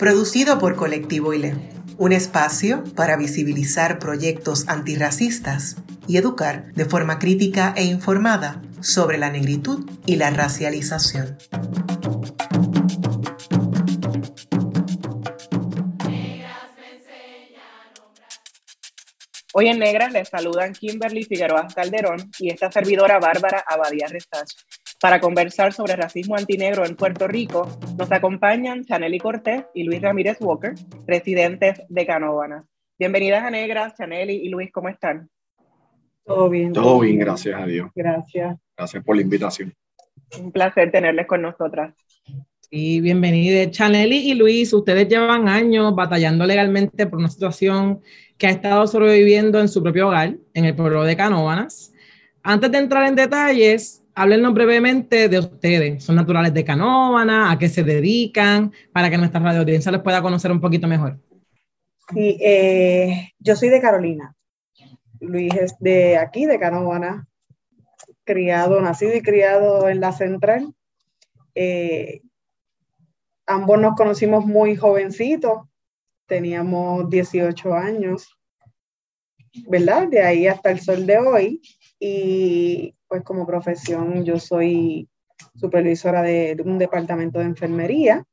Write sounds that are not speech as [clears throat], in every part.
producido por Colectivo ILE, un espacio para visibilizar proyectos antirracistas y educar de forma crítica e informada sobre la negritud y la racialización. Hoy en Negras les saludan Kimberly Figueroa Calderón y esta servidora Bárbara Abadía Restach. Para conversar sobre racismo antinegro en Puerto Rico, nos acompañan Chaneli Cortés y Luis Ramírez Walker, residentes de Canóvanas. Bienvenidas a Negras, Chaneli y Luis, ¿cómo están? Todo bien. Todo bien, gracias a Dios. Gracias. Gracias por la invitación. Un placer tenerles con nosotras. Sí, bienvenidos. Chaneli y Luis, ustedes llevan años batallando legalmente por una situación que ha estado sobreviviendo en su propio hogar, en el pueblo de Canóvanas. Antes de entrar en detalles, háblenos brevemente de ustedes. ¿Son naturales de Canóvana? ¿A qué se dedican? Para que nuestra radio audiencia les pueda conocer un poquito mejor. Sí, eh, yo soy de Carolina. Luis es de aquí, de Canóvana. Criado, nacido y criado en la central. Eh, ambos nos conocimos muy jovencitos. Teníamos 18 años, ¿verdad? De ahí hasta el sol de hoy. Y pues como profesión yo soy supervisora de, un departamento de enfermería.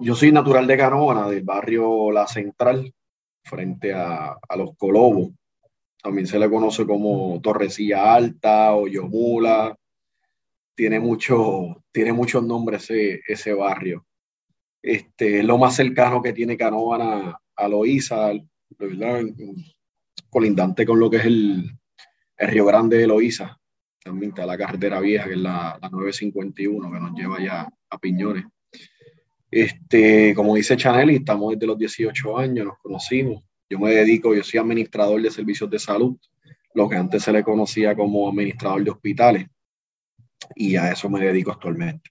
Yo soy natural de Canóvana, del barrio La Central, frente a, los Colobos. También se le conoce como Torrecilla Alta o Yomula. Tiene, mucho, tiene muchos nombres ese, ese barrio. Este, es lo más cercano que tiene Canóvana a Loíza, colindante con lo que es el, el Río Grande de Loíza, también está la carretera vieja, que es la, 951, que nos lleva ya a Piñones. Este, como dice Chanel, estamos desde los 18 años, nos conocimos. Yo me dedico, yo soy administrador de servicios de salud, lo que antes se le conocía como administrador de hospitales, y a eso me dedico actualmente.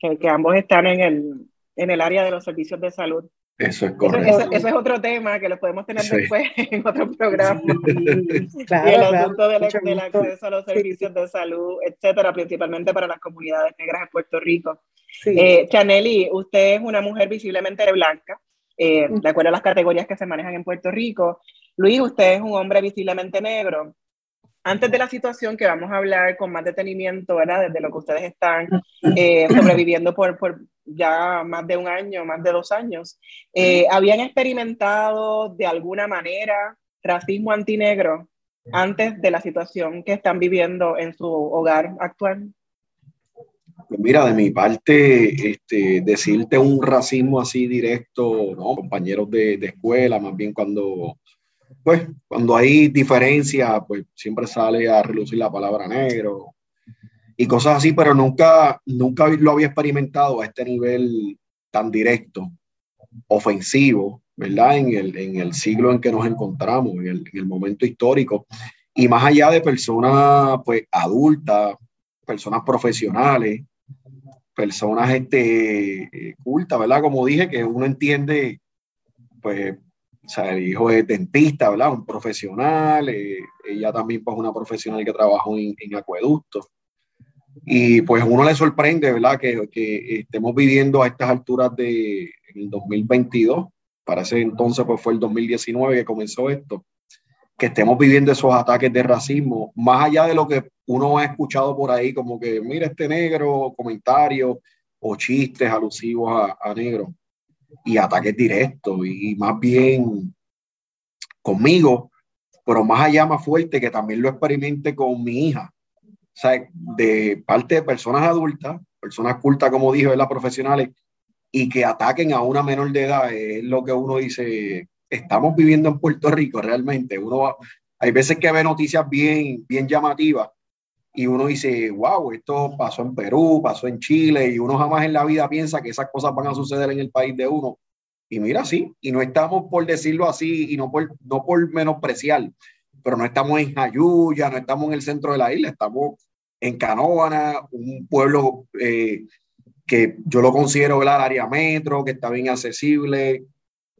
que ambos están en el, en el área de los servicios de salud. Eso es correcto. Eso, es otro tema que lo podemos tener después [laughs] en otro programa. y el asunto del, acceso a los servicios de salud, etcétera, principalmente para las comunidades negras en Puerto Rico. Eh, Chaneli, usted es una mujer visiblemente blanca, eh, de acuerdo a las categorías que se manejan en Puerto Rico. Luis, usted es un hombre visiblemente negro antes de la situación que vamos a hablar con más detenimiento, ¿verdad? Desde lo que ustedes están eh, sobreviviendo por, por, ya más de un año, más de dos años, eh, ¿habían experimentado de alguna manera racismo antinegro antes de la situación que están viviendo en su hogar actual? Pues mira, de mi parte, este, decirte un racismo así directo, ¿no? Compañeros de, de escuela, más bien cuando pues cuando hay diferencia, pues siempre sale a relucir la palabra negro y cosas así, pero nunca, nunca lo había experimentado a este nivel tan directo, ofensivo, ¿verdad? En el, en el siglo en que nos encontramos, en el, en el momento histórico, y más allá de personas, pues, adultas, personas profesionales, personas este, cultas, ¿verdad? Como dije, que uno entiende, pues, o sea, el hijo es dentista, ¿verdad? Un profesional, eh, ella también pues una profesional que trabajó en, en acueductos. Y pues uno le sorprende, ¿verdad? Que, que, estemos viviendo a estas alturas de el 2022, para ese entonces pues fue el 2019 que comenzó esto, que estemos viviendo esos ataques de racismo, más allá de lo que uno ha escuchado por ahí, como que mira este negro, comentarios o chistes alusivos a, a y ataques directos y más bien conmigo, pero más allá, más fuerte, que también lo experimente con mi hija. O sea, de parte de personas adultas, personas cultas, como dije, las profesionales, y que ataquen a una menor de edad, es lo que uno dice, estamos viviendo en Puerto Rico realmente. Uno hay veces que ve noticias bien, bien llamativas, y uno dice, wow, esto pasó en Perú, pasó en Chile, y uno jamás en la vida piensa que esas cosas van a suceder en el país de uno. Y mira, sí, y no estamos por decirlo así, y no por, no por menospreciar, pero no estamos en Jayuya, no estamos en el centro de la isla, estamos en Canóvana, un pueblo eh, que yo lo considero el área metro, que está bien accesible,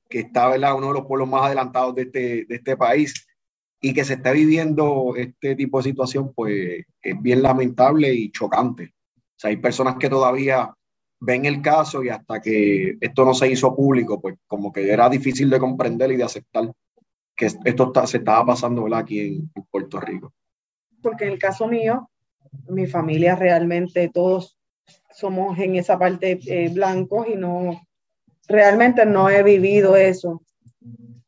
que está ¿verdad? uno de los pueblos más adelantados de este, de este país y que se está viviendo este tipo de situación, pues es bien lamentable y chocante. O sea, hay personas que todavía ven el caso y hasta que esto no se hizo público, pues como que era difícil de comprender y de aceptar que esto se estaba pasando aquí en, Puerto Rico. Porque en el caso mío, mi familia realmente todos somos en esa parte eh, blancos y no, realmente no he vivido eso.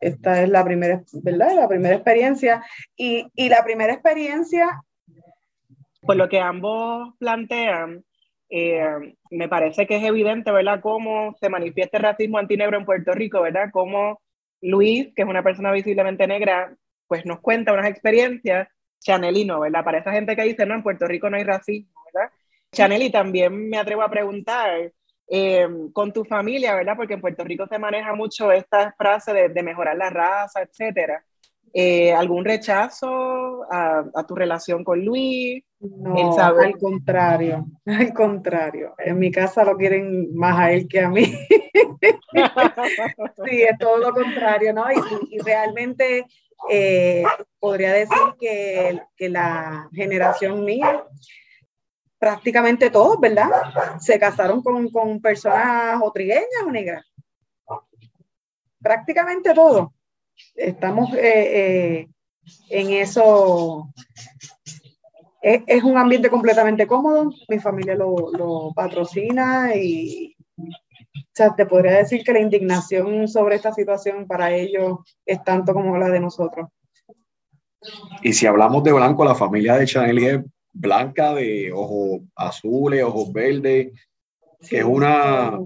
Esta es la primera, ¿verdad? La primera experiencia. Y, y la primera experiencia... Por lo que ambos plantean, eh, me parece que es evidente, ¿verdad?, cómo se manifiesta el racismo antinegro en Puerto Rico, ¿verdad? Cómo Luis, que es una persona visiblemente negra, pues nos cuenta unas experiencias, Chanelino, ¿verdad? Para esa gente que dice, no, en Puerto Rico no hay racismo, ¿verdad? Chanel, y también me atrevo a preguntar, eh, con tu familia, ¿verdad? Porque en Puerto Rico se maneja mucho esta frase de, mejorar la raza, etcétera. Eh, ¿Algún rechazo a, tu relación con Luis? No, al contrario, al contrario. En mi casa lo quieren más a él que a mí. [laughs] sí, es todo lo contrario, ¿no? Y, realmente eh, podría decir que, que la generación mía prácticamente todos, ¿verdad? Se casaron con, con personas o trigueñas o negras. Prácticamente todos. Estamos eh, eh, en eso. Es, un ambiente completamente cómodo. Mi familia lo, lo patrocina y o sea, te podría decir que la indignación sobre esta situación para ellos es tanto como la de nosotros. Y si hablamos de Blanco, la familia de Chanel blanca de ojos azules, ojos verdes, que es una,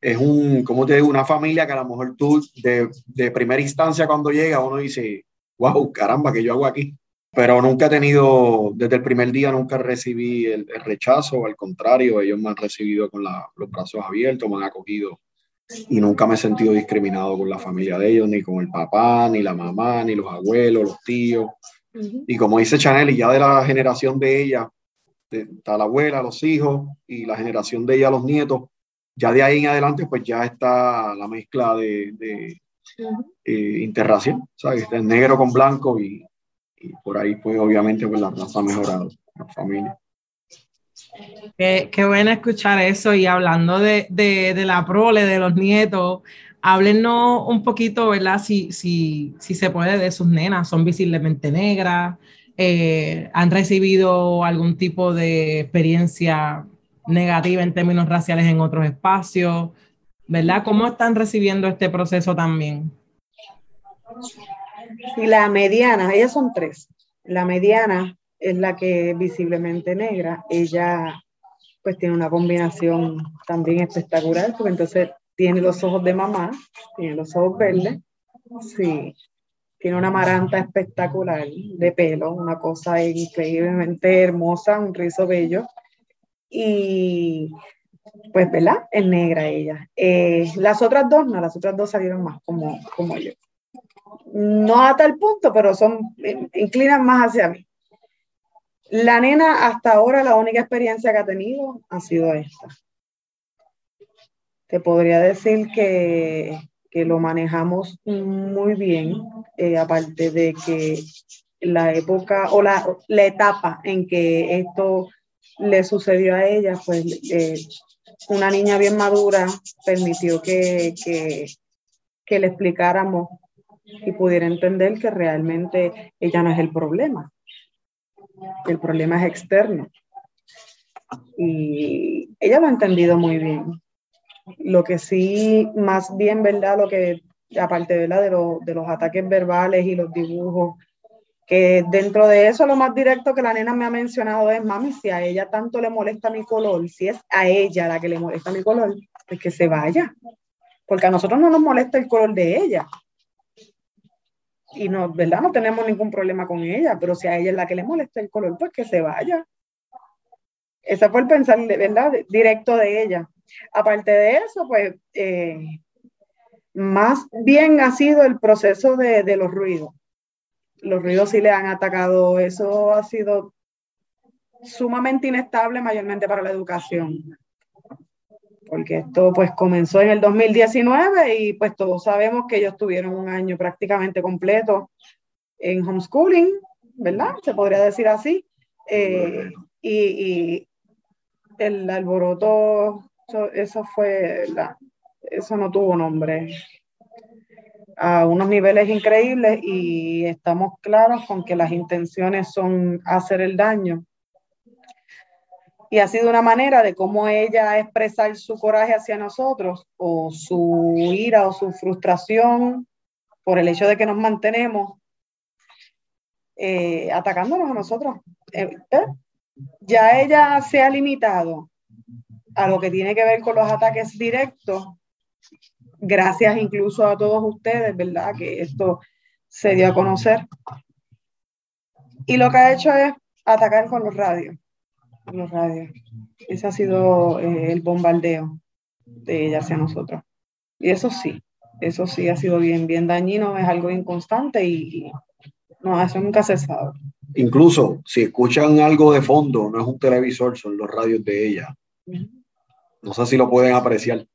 es un, ¿cómo te digo? Una familia que a lo mejor tú de, de primera instancia cuando llega uno dice, wow, caramba, ¿qué yo hago aquí? Pero nunca he tenido, desde el primer día nunca recibí el, rechazo, al contrario, ellos me han recibido con los brazos abiertos, me han acogido y nunca me he sentido discriminado con la familia de ellos, ni con el papá, ni la mamá, ni los abuelos, los tíos. Y como dice Chanel, y ya de la generación de ella, está la abuela, los hijos, y la generación de ella, los nietos, ya de ahí en adelante, pues ya está la mezcla de, de eh, interracial, ¿sabes? El negro con blanco y, por ahí, pues obviamente, pues la raza ha mejorado, la familia. Qué, qué bueno escuchar eso y hablando de, de, de la prole, de los nietos, háblenos un poquito, ¿verdad? Si, si, si se puede de sus nenas, son visiblemente negras, eh, han recibido algún tipo de experiencia negativa en términos raciales en otros espacios, ¿verdad? ¿Cómo están recibiendo este proceso también? Y la mediana, ellas son tres. La mediana es la que es visiblemente negra. Ella pues tiene una combinación también espectacular, porque entonces tiene los ojos de mamá, tiene los ojos verdes, sí, tiene una maranta espectacular de pelo, una cosa increíblemente hermosa, un rizo bello. Y pues, ¿verdad? Es negra ella. Eh, las otras dos, no, las otras dos salieron más como, como yo. No a tal punto, pero son, inclinan más hacia mí. La nena hasta ahora la única experiencia que ha tenido ha sido esta te podría decir que, lo manejamos muy bien, eh, aparte de que la época o la, etapa en que esto le sucedió a ella, pues eh, una niña bien madura permitió que, que le explicáramos y pudiera entender que realmente ella no es el problema, el problema es externo. Y ella lo ha entendido muy bien. Lo que sí, más bien, ¿verdad? Lo que, aparte. De, de los ataques verbales y los dibujos, que dentro de eso lo más directo que la nena me ha mencionado es, mami, si a ella tanto le molesta mi color, si es a ella la que le molesta mi color, pues que se vaya, porque a nosotros no nos molesta el color de ella. y no, ¿verdad? No tenemos ningún problema con ella, pero si a ella es la que le molesta el color, pues que se vaya. Ese fue el pensar, ¿verdad? Directo de ella. Aparte de eso, pues, eh, más bien ha sido el proceso de, de los ruidos. Los ruidos sí le han atacado, eso ha sido sumamente inestable mayormente para la educación porque esto pues comenzó en el 2019 y pues todos sabemos que ellos tuvieron un año prácticamente completo en homeschooling, ¿verdad? Se podría decir así. Eh, y, el alboroto, eso, fue, eso no tuvo nombre a unos niveles increíbles y estamos claros con que las intenciones son hacer el daño y ha sido una manera de cómo ella expresar su coraje hacia nosotros o su ira o su frustración por el hecho de que nos mantenemos eh, atacándonos a nosotros. Eh, ¿eh? Ya ella se ha limitado a lo que tiene que ver con los ataques directos, gracias incluso a todos ustedes, ¿verdad? Que esto se dio a conocer. Y lo que ha hecho es atacar con los radios los radios. Ese ha sido eh, el bombardeo de ella hacia nosotros. Y eso sí, eso sí ha sido bien, bien dañino, es algo inconstante y, no, eso nunca se sabe. Incluso si escuchan algo de fondo, no es un televisor, son los radios de ella. No sé si lo pueden apreciar.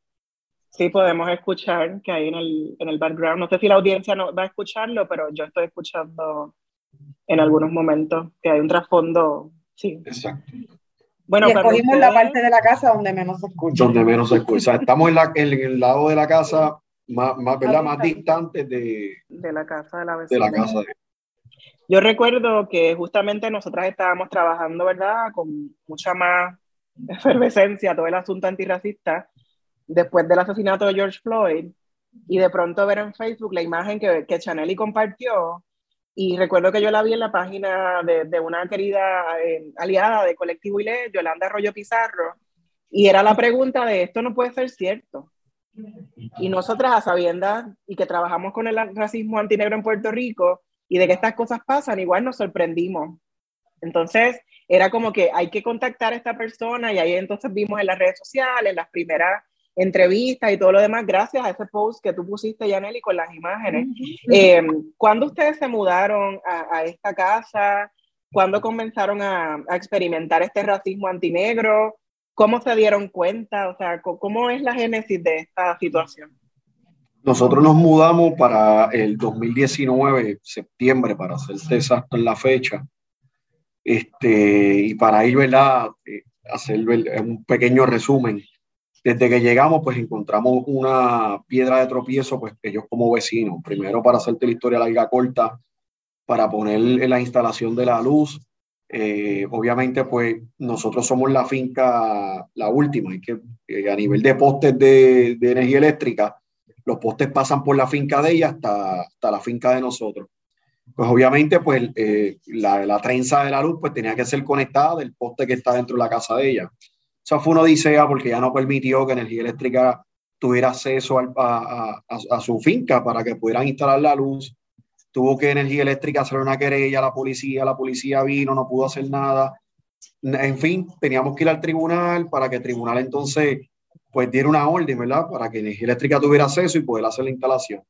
Sí, podemos escuchar que hay en el, en el background. No sé si la audiencia no va a escucharlo, pero yo estoy escuchando en algunos momentos que hay un trasfondo. Sí. Exacto. Bueno, y escogimos la parte de la casa donde menos se escucha. Donde menos se escucha. estamos en, la, en, el lado de la casa más, más, ¿verdad? más distante de, de la casa de la vecina. De la casa Yo recuerdo que justamente nosotras estábamos trabajando, ¿verdad? Con mucha más efervescencia todo el asunto antirracista después del asesinato de George Floyd y de pronto ver en Facebook la imagen que, que compartió y recuerdo que yo la vi en la página de, de una querida eh, aliada de Colectivo ILE, Yolanda Arroyo Pizarro, y era la pregunta de esto no puede ser cierto. Y nosotras a sabiendas y que trabajamos con el racismo antinegro en Puerto Rico y de que estas cosas pasan, igual nos sorprendimos. Entonces, era como que hay que contactar a esta persona y ahí entonces vimos en las redes sociales las primeras entrevistas y todo lo demás, gracias a ese post que tú pusiste, Yaneli, con las imágenes. Eh, ¿Cuándo ustedes se mudaron a, esta casa? ¿Cuándo comenzaron a, experimentar este racismo antinegro? ¿Cómo se dieron cuenta? O sea, ¿cómo es la génesis de esta situación? Nosotros nos mudamos para el 2019, septiembre, para hacer exacto en la fecha. Este, y para ir, ¿verdad? Eh, hacer un pequeño resumen desde que llegamos, pues encontramos una piedra de tropiezo, pues ellos como vecinos, primero para hacerte la historia larga corta, para poner la instalación de la luz. Eh, obviamente, pues nosotros somos la finca, la última, y que eh, a nivel de postes de, de, energía eléctrica, los postes pasan por la finca de ella hasta, hasta la finca de nosotros. Pues obviamente, pues eh, la, la trenza de la luz pues tenía que ser conectada del poste que está dentro de la casa de ella. Eso fue una odisea porque ya no permitió que Energía Eléctrica tuviera acceso a, su finca para que pudieran instalar la luz. Tuvo que Energía Eléctrica hacer una querella a la policía, la policía vino, no pudo hacer nada. En fin, teníamos que ir al tribunal para que el tribunal entonces pues diera una orden, ¿verdad? Para que Energía Eléctrica tuviera acceso y poder hacer la instalación.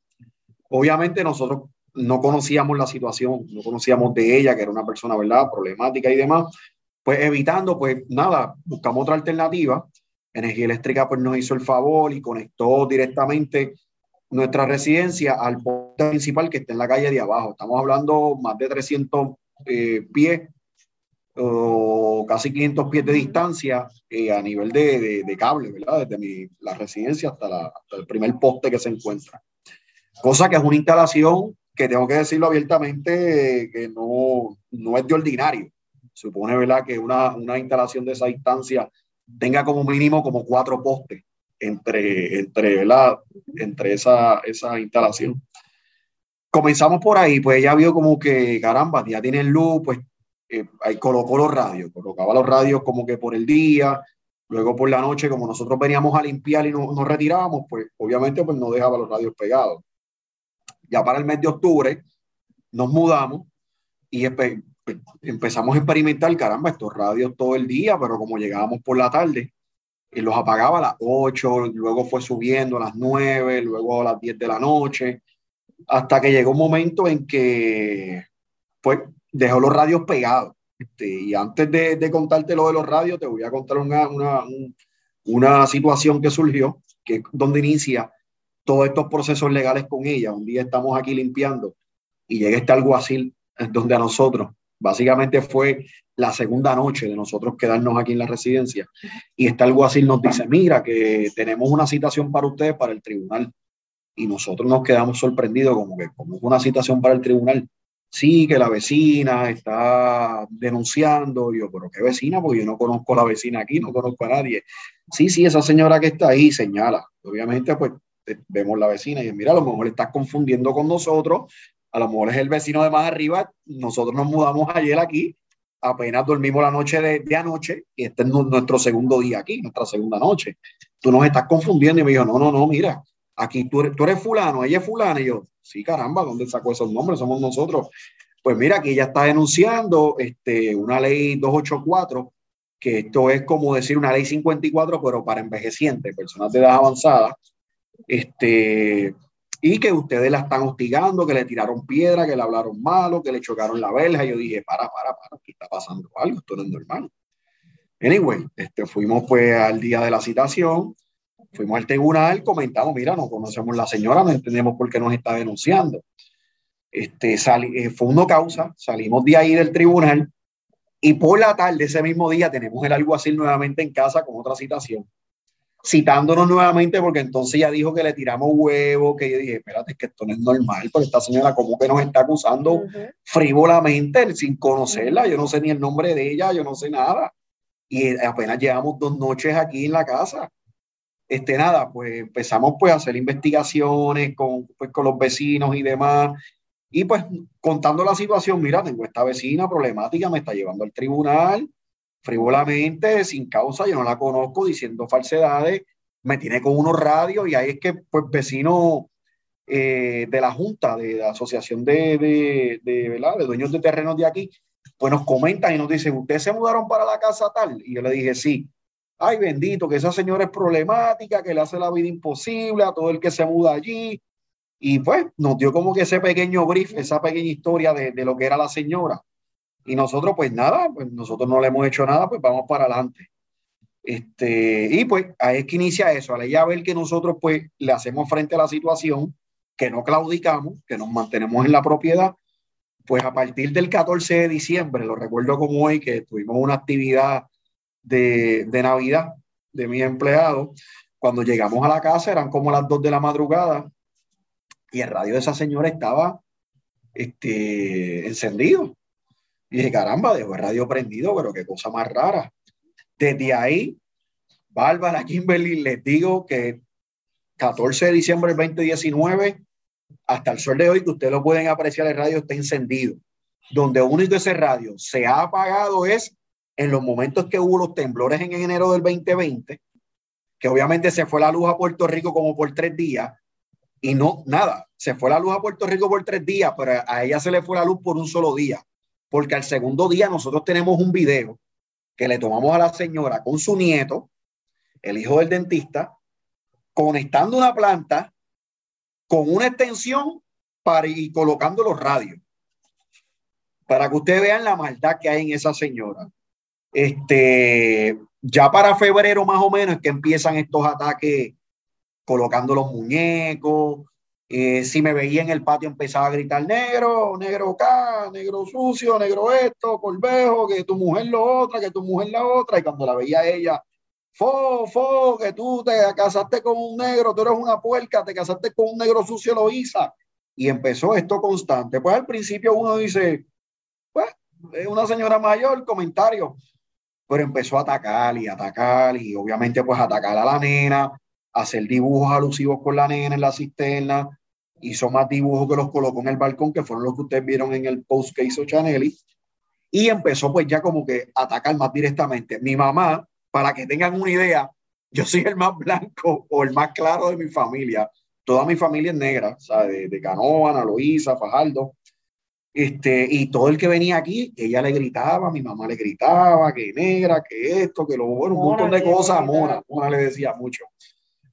Obviamente nosotros no conocíamos la situación, no conocíamos de ella, que era una persona, ¿verdad? Problemática y demás pues evitando, pues nada, buscamos otra alternativa. Energía Eléctrica pues nos hizo el favor y conectó directamente nuestra residencia al poste principal que está en la calle de abajo. Estamos hablando más de 300 eh, pies o casi 500 pies de distancia eh, a nivel de, de, cable, ¿verdad? Desde mi, la residencia hasta, el primer poste que se encuentra. Cosa que es una instalación que tengo que decirlo abiertamente que no, no es de ordinario supone, ¿verdad?, que una, una instalación de esa distancia tenga como mínimo como cuatro postes entre, entre, entre esa, esa instalación. Comenzamos por ahí, pues ella vio como que, caramba, ya tienen luz, pues eh, ahí colocó los radios, colocaba los radios como que por el día, luego por la noche, como nosotros veníamos a limpiar y nos, retirábamos, pues obviamente pues no dejaba los radios pegados. Ya para el mes de octubre, nos mudamos y empezamos a experimentar, caramba, estos radios todo el día, pero como llegábamos por la tarde, y los apagaba a las 8, luego fue subiendo a las 9, luego a las 10 de la noche, hasta que llegó un momento en que pues, dejó los radios pegados. Este, y antes de, de, contarte lo de los radios, te voy a contar una, una, una situación que surgió, que es donde inicia todos estos procesos legales con ella. Un día estamos aquí limpiando y llega este alguacil donde a nosotros, básicamente fue la segunda noche de nosotros quedarnos aquí en la residencia y este alguacil nos dice, mira que tenemos una citación para ustedes para el tribunal y nosotros nos quedamos sorprendidos como que como es una citación para el tribunal. Sí, que la vecina está denunciando. yo, pero ¿qué vecina? Porque yo no conozco a la vecina aquí, no conozco a nadie. Sí, sí, esa señora que está ahí señala. Obviamente, pues vemos la vecina y mira, a lo mejor estás confundiendo con nosotros, a lo mejor es el vecino de más arriba, nosotros nos mudamos ayer aquí, apenas dormimos la noche de, anoche y este es nuestro segundo día aquí, nuestra segunda noche. Tú nos estás confundiendo y me dijo, no, no, no, mira, aquí tú tú eres fulano, ella es fulana y yo, sí, caramba, ¿dónde sacó esos nombres? Somos nosotros. Pues mira, aquí ella está denunciando este, una ley 284 que esto es como decir una ley 54, pero para envejecientes, personas de edad avanzada, este, y que ustedes la están hostigando, que le tiraron piedra, que le hablaron malo, que le chocaron la verja. Yo dije, para, para, para, aquí está pasando algo, esto no es normal. Anyway, este, fuimos pues al día de la citación, fuimos al tribunal, comentamos, mira, no conocemos la señora, no entendemos por qué nos está denunciando. Este, sali, eh, fue una causa, salimos de ahí del tribunal y por la tarde ese mismo día tenemos el alguacil nuevamente en casa con otra citación citándonos nuevamente porque entonces ya dijo que le tiramos huevo, que yo dije, espérate, es que esto no es normal, porque esta señora como que nos está acusando frívolamente sin conocerla, yo no sé ni el nombre de ella, yo no sé nada. Y apenas llevamos dos noches aquí en la casa. Este, nada, pues empezamos pues a hacer investigaciones con, pues, con los vecinos y demás. Y pues contando la situación, mira, tengo esta vecina problemática, me está llevando al tribunal, frivolamente, sin causa, yo no la conozco, diciendo falsedades, me tiene con unos radios y ahí es que, pues, vecino eh, de la Junta, de la Asociación de, de, de, ¿verdad? de Dueños de Terrenos de aquí, pues nos comentan y nos dicen, ¿ustedes se mudaron para la casa tal? Y yo le dije, sí. Ay, bendito, que esa señora es problemática, que le hace la vida imposible a todo el que se muda allí. Y pues nos dio como que ese pequeño brief, esa pequeña historia de, de lo que era la señora. Y nosotros, pues nada, pues nosotros no le hemos hecho nada, pues vamos para adelante. Este, y pues ahí es que inicia eso, al ella ver que nosotros pues le hacemos frente a la situación, que no claudicamos, que nos mantenemos en la propiedad, pues a partir del 14 de diciembre, lo recuerdo como hoy, que tuvimos una actividad de, de Navidad de mi empleado, cuando llegamos a la casa eran como las 2 de la madrugada y el radio de esa señora estaba este, encendido. Y dije, caramba, dejo el radio prendido, pero qué cosa más rara. Desde ahí, Bárbara, Kimberly, les digo que 14 de diciembre del 2019, hasta el sol de hoy, que ustedes lo pueden apreciar, el radio está encendido. Donde único ese radio se ha apagado es en los momentos que hubo los temblores en enero del 2020, que obviamente se fue la luz a Puerto Rico como por tres días, y no, nada, se fue la luz a Puerto Rico por tres días, pero a ella se le fue la luz por un solo día porque al segundo día nosotros tenemos un video que le tomamos a la señora con su nieto, el hijo del dentista, conectando una planta con una extensión para ir colocando los radios. Para que ustedes vean la maldad que hay en esa señora. Este, ya para febrero más o menos es que empiezan estos ataques colocando los muñecos, eh, si me veía en el patio empezaba a gritar negro, negro acá, negro sucio, negro esto, corvejo, que tu mujer lo otra, que tu mujer la otra. Y cuando la veía ella, fo, fo, que tú te casaste con un negro, tú eres una puerca, te casaste con un negro sucio, lo hizo. Y empezó esto constante. Pues al principio uno dice, pues, es una señora mayor, comentario. Pero empezó a atacar y atacar y obviamente pues atacar a la nena, hacer dibujos alusivos con la nena en la cisterna, hizo más dibujos que los colocó en el balcón, que fueron los que ustedes vieron en el post que hizo Chaneli, y empezó pues ya como que a atacar más directamente. Mi mamá, para que tengan una idea, yo soy el más blanco o el más claro de mi familia. Toda mi familia es negra, o sea, de, de Canóvana, Loíza, Fajardo. Este, y todo el que venía aquí, ella le gritaba, mi mamá le gritaba, que negra, que esto, que lo bueno, un montón de cosas, Mona, Mona le decía mucho.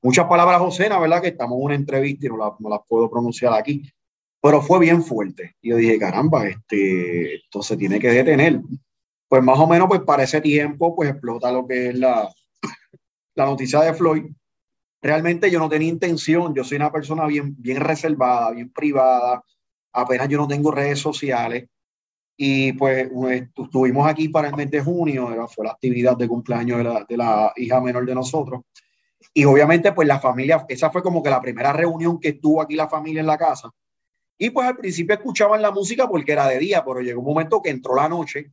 Muchas palabras Josena, ¿verdad? Que estamos en una entrevista y no, no las puedo pronunciar aquí, pero fue bien fuerte. Y yo dije, caramba, este, esto se tiene que detener. Pues más o menos, pues para ese tiempo, pues explota lo que es la, la noticia de Floyd. Realmente yo no tenía intención, yo soy una persona bien, bien reservada, bien privada, apenas yo no tengo redes sociales. Y pues, estuvimos aquí para el mes de junio, fue la actividad de cumpleaños de la, de la hija menor de nosotros. Y obviamente, pues la familia, esa fue como que la primera reunión que estuvo aquí la familia en la casa. Y pues al principio escuchaban la música porque era de día, pero llegó un momento que entró la noche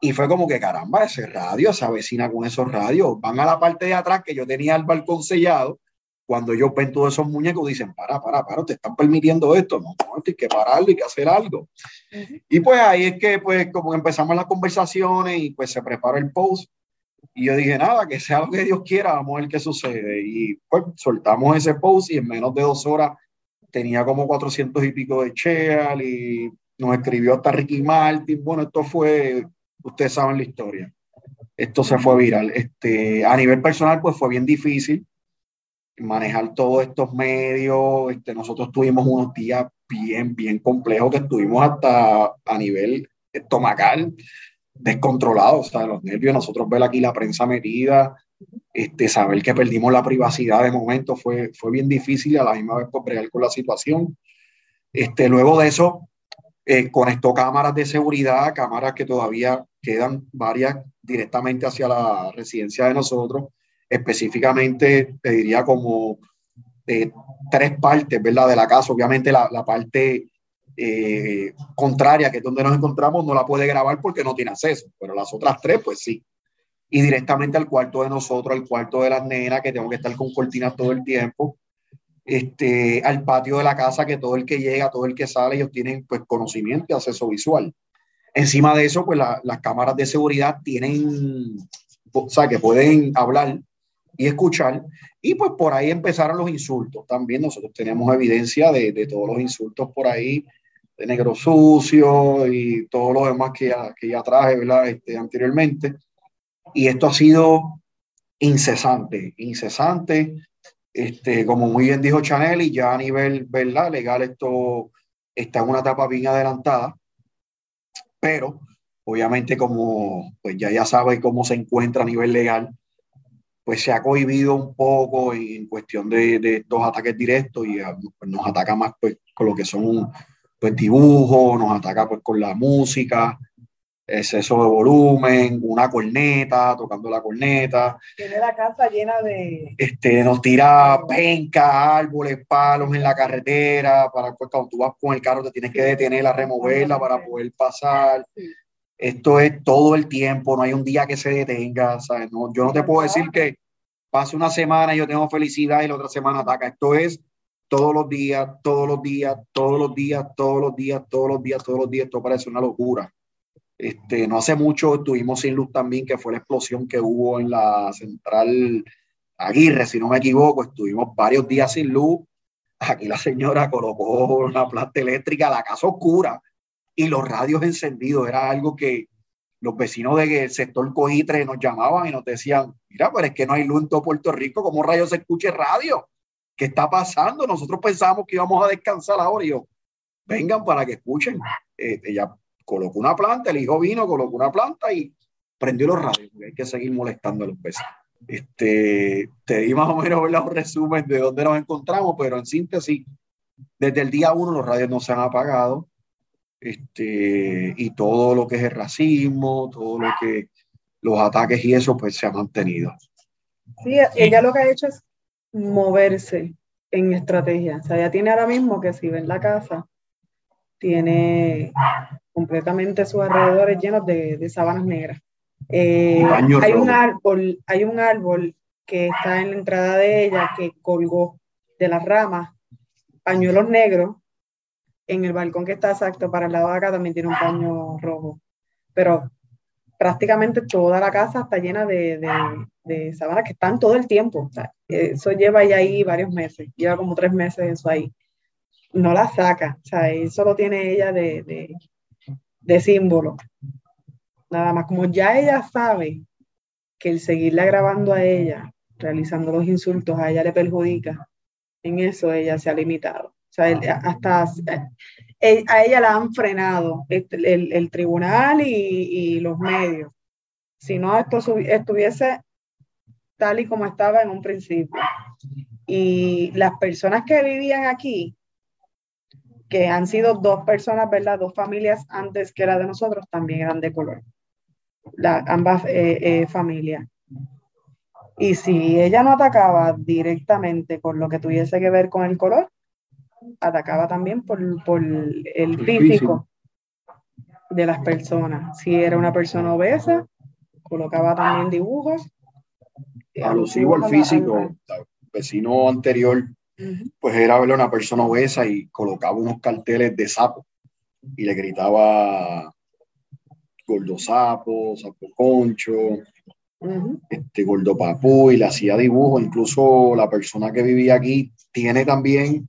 y fue como que caramba, ese radio, esa vecina con esos radios, van a la parte de atrás que yo tenía el balcón sellado cuando ellos ven todos esos muñecos, dicen, para, para, para, te están permitiendo esto, no, no hay que pararlo, hay que hacer algo. Y pues ahí es que, pues, como empezamos las conversaciones y pues se prepara el post, y yo dije, nada, que sea lo que Dios quiera, vamos a ver qué sucede. Y pues soltamos ese post y en menos de dos horas tenía como 400 y pico de cheal y nos escribió hasta Ricky Martin. Bueno, esto fue, ustedes saben la historia. Esto se fue viral. Este, a nivel personal, pues fue bien difícil manejar todos estos medios. Este, nosotros tuvimos unos días bien, bien complejos que estuvimos hasta a nivel estomacal descontrolados, o sea, los nervios, nosotros ver aquí la prensa metida, este, saber que perdimos la privacidad de momento fue, fue bien difícil a la misma vez por bregar con la situación. Este, luego de eso, eh, conectó cámaras de seguridad, cámaras que todavía quedan varias directamente hacia la residencia de nosotros, específicamente, te diría como eh, tres partes, ¿verdad? De la casa, obviamente la, la parte eh, contraria, que es donde nos encontramos, no la puede grabar porque no tiene acceso, pero las otras tres, pues sí. Y directamente al cuarto de nosotros, al cuarto de las nenas, que tengo que estar con cortinas todo el tiempo, este, al patio de la casa, que todo el que llega, todo el que sale, ellos tienen pues conocimiento y acceso visual. Encima de eso, pues las cámaras de seguridad tienen, o sea, que pueden hablar y escuchar. Y pues por ahí empezaron los insultos. También nosotros tenemos evidencia de, de todos los insultos por ahí, de negro sucio y todo lo demás que ya, que ya traje ¿verdad? Este, anteriormente. Y esto ha sido incesante, incesante. Este, como muy bien dijo Chanel, y ya a nivel ¿verdad? legal esto está en una etapa bien adelantada, pero obviamente como pues ya ya sabe cómo se encuentra a nivel legal, pues se ha cohibido un poco en cuestión de, de estos ataques directos y pues, nos ataca más pues, con lo que son pues dibujo, nos ataca pues con la música, exceso de volumen, una corneta, tocando la corneta. Tiene la casa llena de... Este, nos tira penca, árboles, palos en la carretera, para pues cuando tú vas con el carro te tienes que detener a removerla para poder pasar. Esto es todo el tiempo, no hay un día que se detenga, ¿sabes? No, yo no te puedo decir que pase una semana y yo tengo felicidad y la otra semana ataca. Esto es todos los días, todos los días, todos los días, todos los días, todos los días, todos los días. Esto parece una locura. Este, no hace mucho estuvimos sin luz también, que fue la explosión que hubo en la central Aguirre, si no me equivoco. Estuvimos varios días sin luz. Aquí la señora colocó una planta eléctrica, la casa oscura y los radios encendidos. Era algo que los vecinos del sector Coitre nos llamaban y nos decían, mira, pero es que no hay luz en todo Puerto Rico, ¿cómo rayos se escuche radio? ¿Qué está pasando? Nosotros pensábamos que íbamos a descansar ahora y yo, vengan para que escuchen. Eh, ella colocó una planta, el hijo vino, colocó una planta y prendió los radios, hay que seguir molestando a los vecinos. Este, te di más o menos un resumen de dónde nos encontramos, pero en síntesis, desde el día uno los radios no se han apagado, este, y todo lo que es el racismo, todo lo que los ataques y eso, pues se ha mantenido. Sí, ella lo que ha hecho es moverse en estrategia. O sea, ya tiene ahora mismo que si ven la casa, tiene completamente sus alrededores llenos de, de sábanas negras. Eh, hay un árbol, hay un árbol que está en la entrada de ella que colgó de las ramas pañuelos negros. En el balcón que está exacto para el lado de acá también tiene un paño rojo. Pero prácticamente toda la casa está llena de, de, sábanas que están todo el tiempo. eso lleva ya ahí varios meses, lleva como tres meses eso ahí. no la saca, o sea, eso lo tiene ella de, de símbolo. Nada más, como ya ella sabe que el seguirla grabando a ella, realizando los insultos, a ella le perjudica, en eso ella se ha limitado. O sea, hasta eh, a ella la han frenado el, el, tribunal y, y, los medios. Si no, esto estuviese tal y como estaba en un principio. Y las personas que vivían aquí, que han sido dos personas, ¿verdad? Dos familias antes que la de nosotros, también eran de color. La, ambas eh, eh, familias. Y si ella no atacaba directamente por lo que tuviese que ver con el color, atacaba también por, por el físico de las personas. Si era una persona obesa, colocaba también dibujos. Alusivo al físico, el vecino anterior, pues era verle una persona obesa y colocaba unos carteles de sapo y le gritaba gordo sapo, sapo concho, este gordo papú y le hacía dibujos. Incluso la persona que vivía aquí tiene también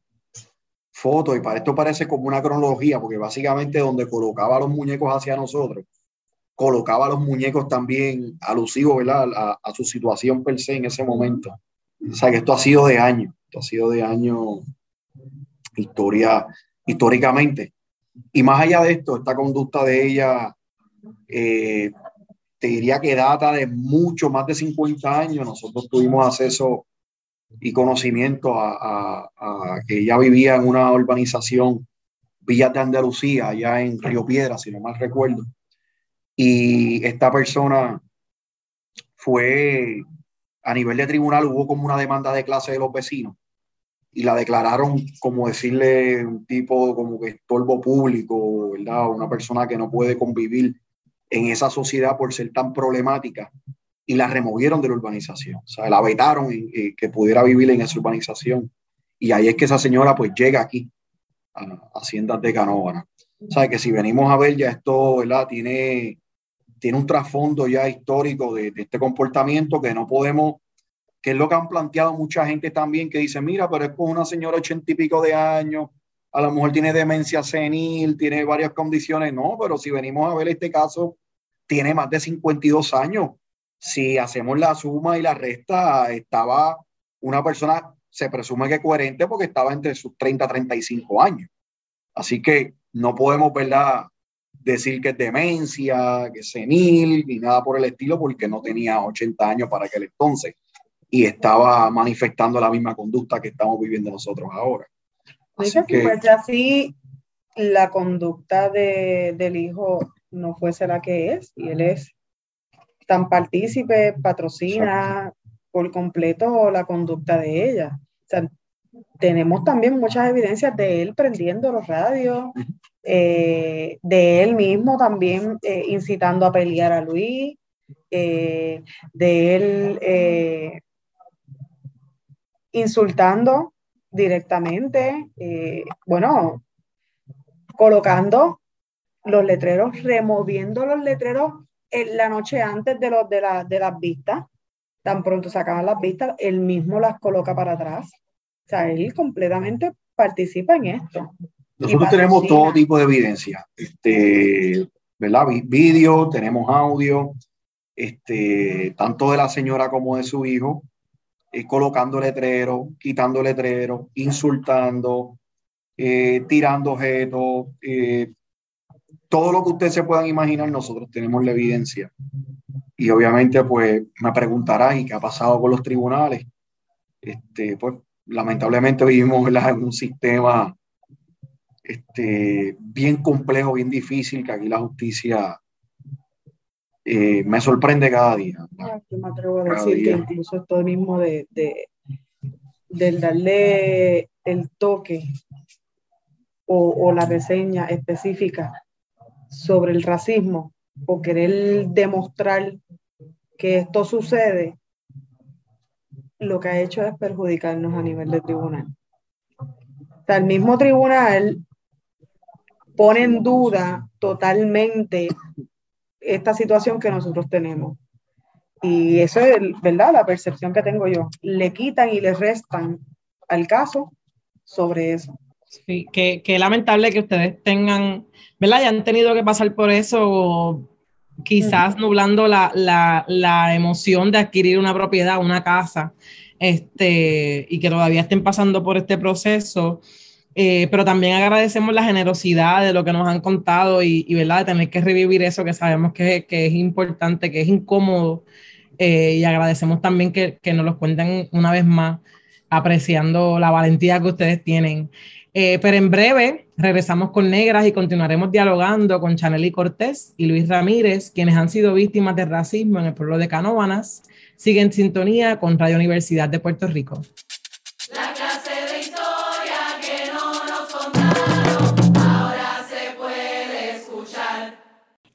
fotos y para esto parece como una cronología, porque básicamente donde colocaba los muñecos hacia nosotros, colocaba los muñecos también alusivos ¿verdad? A, a, su situación per se en ese momento. O sea que esto ha sido de años, esto ha sido de años historia, históricamente. Y más allá de esto, esta conducta de ella eh, te diría que data de mucho más de 50 años. Nosotros tuvimos acceso y conocimiento a, que ella vivía en una urbanización, Villa de Andalucía, allá en Río Piedra, si no mal recuerdo. Y esta persona fue, a nivel de tribunal, hubo como una demanda de clase de los vecinos y la declararon como decirle un tipo como que estorbo público, ¿verdad? Una persona que no puede convivir en esa sociedad por ser tan problemática y la removieron de la urbanización. O sea, la vetaron eh, que pudiera vivir en esa urbanización. Y ahí es que esa señora pues llega aquí a Haciendas de Canóvana. O sea, que si venimos a ver ya esto, ¿verdad? Tiene, tiene un trasfondo ya histórico de, este comportamiento que no podemos, que es lo que han planteado mucha gente también, que dice, mira, pero es con una señora ochenta y pico de años, a lo mejor tiene demencia senil, tiene varias condiciones. No, pero si venimos a ver este caso, tiene más de 52 años. Si hacemos la suma y la resta, estaba una persona, se presume que coherente porque estaba entre sus 30 y 35 años. Así que no podemos, ¿verdad? Decir que es demencia, que es senil, ni nada por el estilo, porque no tenía 80 años para aquel entonces y estaba manifestando la misma conducta que estamos viviendo nosotros ahora. Así que, pues ya si la conducta de, del hijo no fuese la que es, y él es tan partícipe, patrocina por completo la conducta de ella. O sea, tenemos también muchas evidencias de él prendiendo los radios, eh, de él mismo también eh, incitando a pelear a Luis, eh, de él insultando directamente, bueno, colocando los letreros, removiendo los letreros en la noche antes de, los, de, la, de las vistas. Tan pronto se acaban las vistas, él mismo las coloca para atrás. O sea, él completamente participa en esto. Nosotros tenemos todo tipo de evidencia, este, ¿verdad? Vídeo, tenemos audio, este, tanto de la señora como de su hijo, eh, colocando letrero, quitando letrero, insultando, eh, tirando objetos, eh, todo lo que ustedes se puedan imaginar, nosotros tenemos la evidencia. Y obviamente, pues me preguntarán, ¿y qué ha pasado con los tribunales? Este, pues lamentablemente vivimos en un sistema este, bien complejo, bien difícil, que aquí la justicia eh, me sorprende cada día. Yo me atrevo a decir que incluso esto mismo de, de, del darle el toque o, o, la reseña específica sobre el racismo o querer demostrar que esto sucede, lo que ha hecho es perjudicarnos a nivel de tribunal. O sea, el mismo tribunal pone en duda totalmente esta situación que nosotros tenemos. Y eso es, ¿verdad? La percepción que tengo yo. Le quitan y le restan al caso sobre eso, Sí, qué, lamentable que ustedes tengan, ¿verdad? Ya han tenido que pasar por eso, quizás nublando la, la, la emoción de adquirir una propiedad, una casa, este, y que todavía estén pasando por este proceso. Eh, pero también agradecemos la generosidad de lo que nos han contado y, y ¿verdad? de tener que revivir eso que sabemos que, que es importante, que es incómodo. Eh, y agradecemos también que, que, nos lo cuenten una vez más, apreciando la valentía que ustedes tienen. Eh, pero en breve regresamos con Negras y continuaremos dialogando con Chanely Cortés y Luis Ramírez, quienes han sido víctimas de racismo en el pueblo de Canóvanas. Sigue en sintonía con Radio Universidad de Puerto Rico.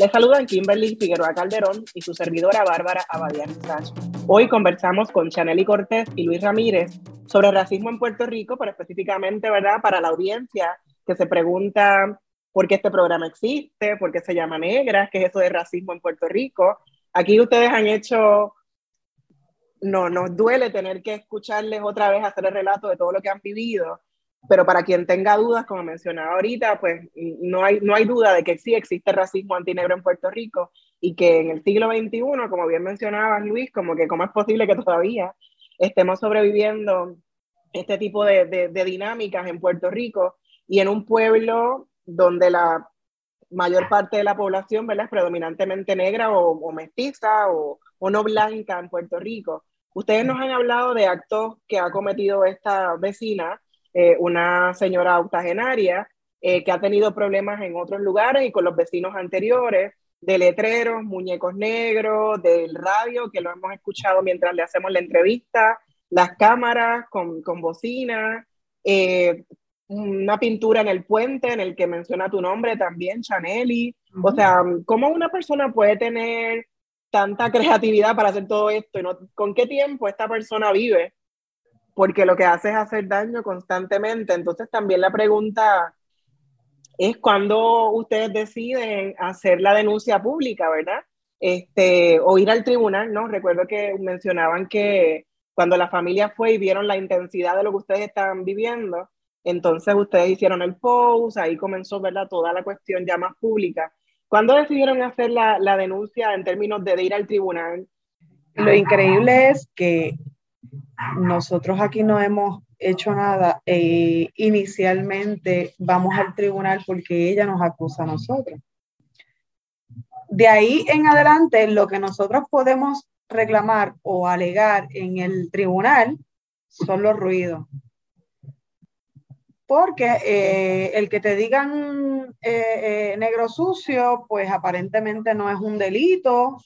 Les saludan Kimberly Figueroa Calderón y su servidora Bárbara Abadián Sánchez. Hoy conversamos con Chanely Cortés y Luis Ramírez sobre racismo en Puerto Rico, pero específicamente, ¿verdad?, para la audiencia que se pregunta por qué este programa existe, por qué se llama Negras, qué es eso de racismo en Puerto Rico. Aquí ustedes han hecho no, nos duele tener que escucharles otra vez hacer el relato de todo lo que han vivido, pero para quien tenga dudas, como mencionaba ahorita, pues no hay, no hay duda de que sí existe racismo antinegro en Puerto Rico y que en el siglo XXI, como bien mencionaba Luis, como que cómo es posible que todavía estemos sobreviviendo este tipo de, de, dinámicas en Puerto Rico y en un pueblo donde la mayor parte de la población ¿verdad? es predominantemente negra o, o mestiza o, o no blanca en Puerto Rico. Ustedes nos han hablado de actos que ha cometido esta vecina eh, una señora octogenaria eh, que ha tenido problemas en otros lugares y con los vecinos anteriores, de letreros, muñecos negros, del radio, que lo hemos escuchado mientras le hacemos la entrevista, las cámaras con, con bocina, eh, una pintura en el puente en el que menciona tu nombre también, Chaneli. O sea, ¿cómo una persona puede tener tanta creatividad para hacer todo esto? ¿Y no, ¿Con qué tiempo esta persona vive? Porque lo que hace es hacer daño constantemente. Entonces también la pregunta es cuando ustedes deciden hacer la denuncia pública, ¿verdad? Este, o ir al tribunal, ¿no? Recuerdo que mencionaban que cuando la familia fue y vieron la intensidad de lo que ustedes estaban viviendo, entonces ustedes hicieron el post, ahí comenzó, ¿verdad? Toda la cuestión ya más pública. ¿Cuándo decidieron hacer la, la denuncia en términos de, de ir al tribunal? Lo increíble es que nosotros aquí no hemos hecho nada. e inicialmente vamos al tribunal porque ella nos acusa a nosotros. De ahí en adelante, lo que nosotros podemos reclamar o alegar en el tribunal son los ruidos. Porque eh, el que te digan eh, negro sucio, pues aparentemente no es un delito,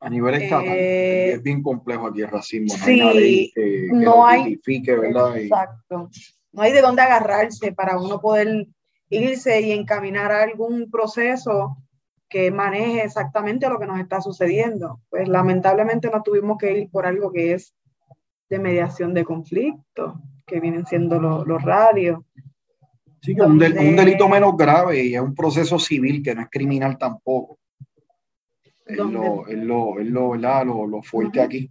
a nivel estatal, eh, es bien complejo aquí el racismo. No sí, hay que, no hay, ¿verdad? Exacto. No hay de dónde agarrarse para uno poder irse y encaminar a algún proceso que maneje exactamente lo que nos está sucediendo. Pues lamentablemente no tuvimos que ir por algo que es de mediación de conflicto, que vienen siendo los radios. Sí, que un, un delito menos grave y es un proceso civil que no es criminal tampoco es lo, es lo, es lo, lo, lo fuerte aquí.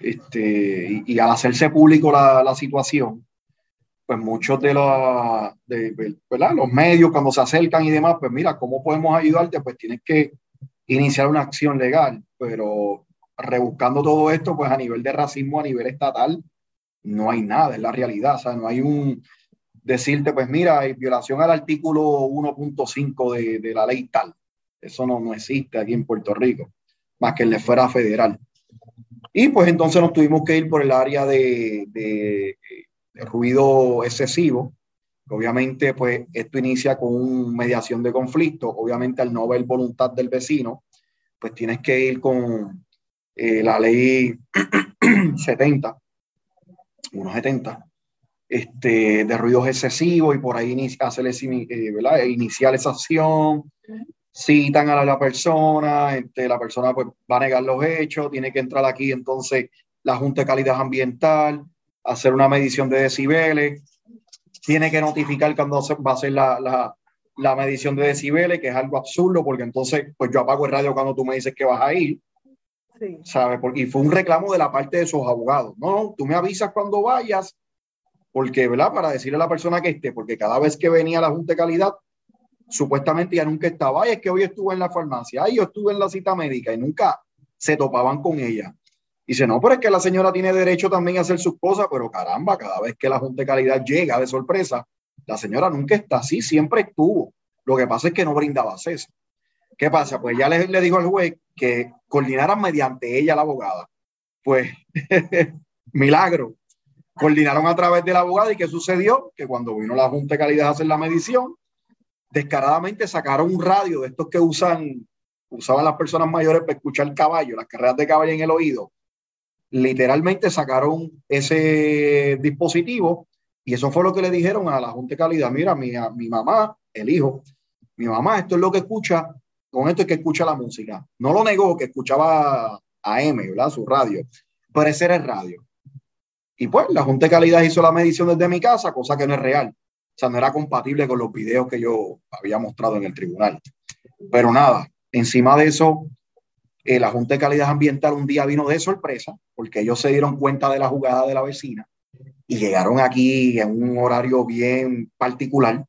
Este, y, al hacerse público la, la situación, pues muchos de, la, de ¿verdad? los medios cuando se acercan y demás, pues mira, ¿cómo podemos ayudarte? Pues tienes que iniciar una acción legal, pero rebuscando todo esto, pues a nivel de racismo, a nivel estatal, no hay nada, es la realidad, o sea, no hay un decirte, pues mira, hay violación al artículo 1.5 de, de la ley tal, eso no, no existe aquí en Puerto Rico, más que en la esfera federal. Y pues entonces nos tuvimos que ir por el área de, ruido excesivo. Obviamente, pues esto inicia con mediación de conflicto. Obviamente, al no ver voluntad del vecino, pues tienes que ir con eh, la ley [clears throat] 70, 170, este, de ruidos excesivos y por ahí hacer, eh, iniciar esa acción, citan a la, persona, este, la persona pues, va a negar los hechos, tiene que entrar aquí entonces la Junta de Calidad Ambiental, hacer una medición de decibeles, tiene que notificar cuando va a ser la, la, la, medición de decibeles, que es algo absurdo, porque entonces pues yo apago el radio cuando tú me dices que vas a ir. Sí. ¿Sabes? Porque, y fue un reclamo de la parte de esos abogados. No, no, tú me avisas cuando vayas, porque, ¿verdad? Para decirle a la persona que esté, porque cada vez que venía la Junta de Calidad, supuestamente ya nunca estaba. Ay, es que hoy estuve en la farmacia, ay, yo estuve en la cita médica y nunca se topaban con ella. Dice, no, pero es que la señora tiene derecho también a hacer sus cosas, pero caramba, cada vez que la Junta de Calidad llega de sorpresa, la señora nunca está así, siempre estuvo. Lo que pasa es que no brindaba acceso. ¿Qué pasa? Pues ya le, le dijo al juez que coordinaran mediante ella la abogada. Pues, [laughs] milagro. Coordinaron a través de la abogada y ¿qué sucedió? Que cuando vino la Junta de Calidad a hacer la medición, descaradamente sacaron un radio de estos que usan, usaban las personas mayores para escuchar caballo, las carreras de caballo en el oído. Literalmente sacaron ese dispositivo y eso fue lo que le dijeron a la Junta de Calidad. Mira, mi, mi mamá, el hijo, mi mamá, esto es lo que escucha, con esto es que escucha la música. No lo negó, que escuchaba AM, ¿verdad? Su radio. Pero ese era el radio. Y pues la Junta de Calidad hizo la medición desde mi casa, cosa que no es real. O sea, no era compatible con los videos que yo había mostrado en el tribunal. Pero nada, encima de eso, eh, la Junta de Calidad Ambiental un día vino de sorpresa, porque ellos se dieron cuenta de la jugada de la vecina y llegaron aquí en un horario bien particular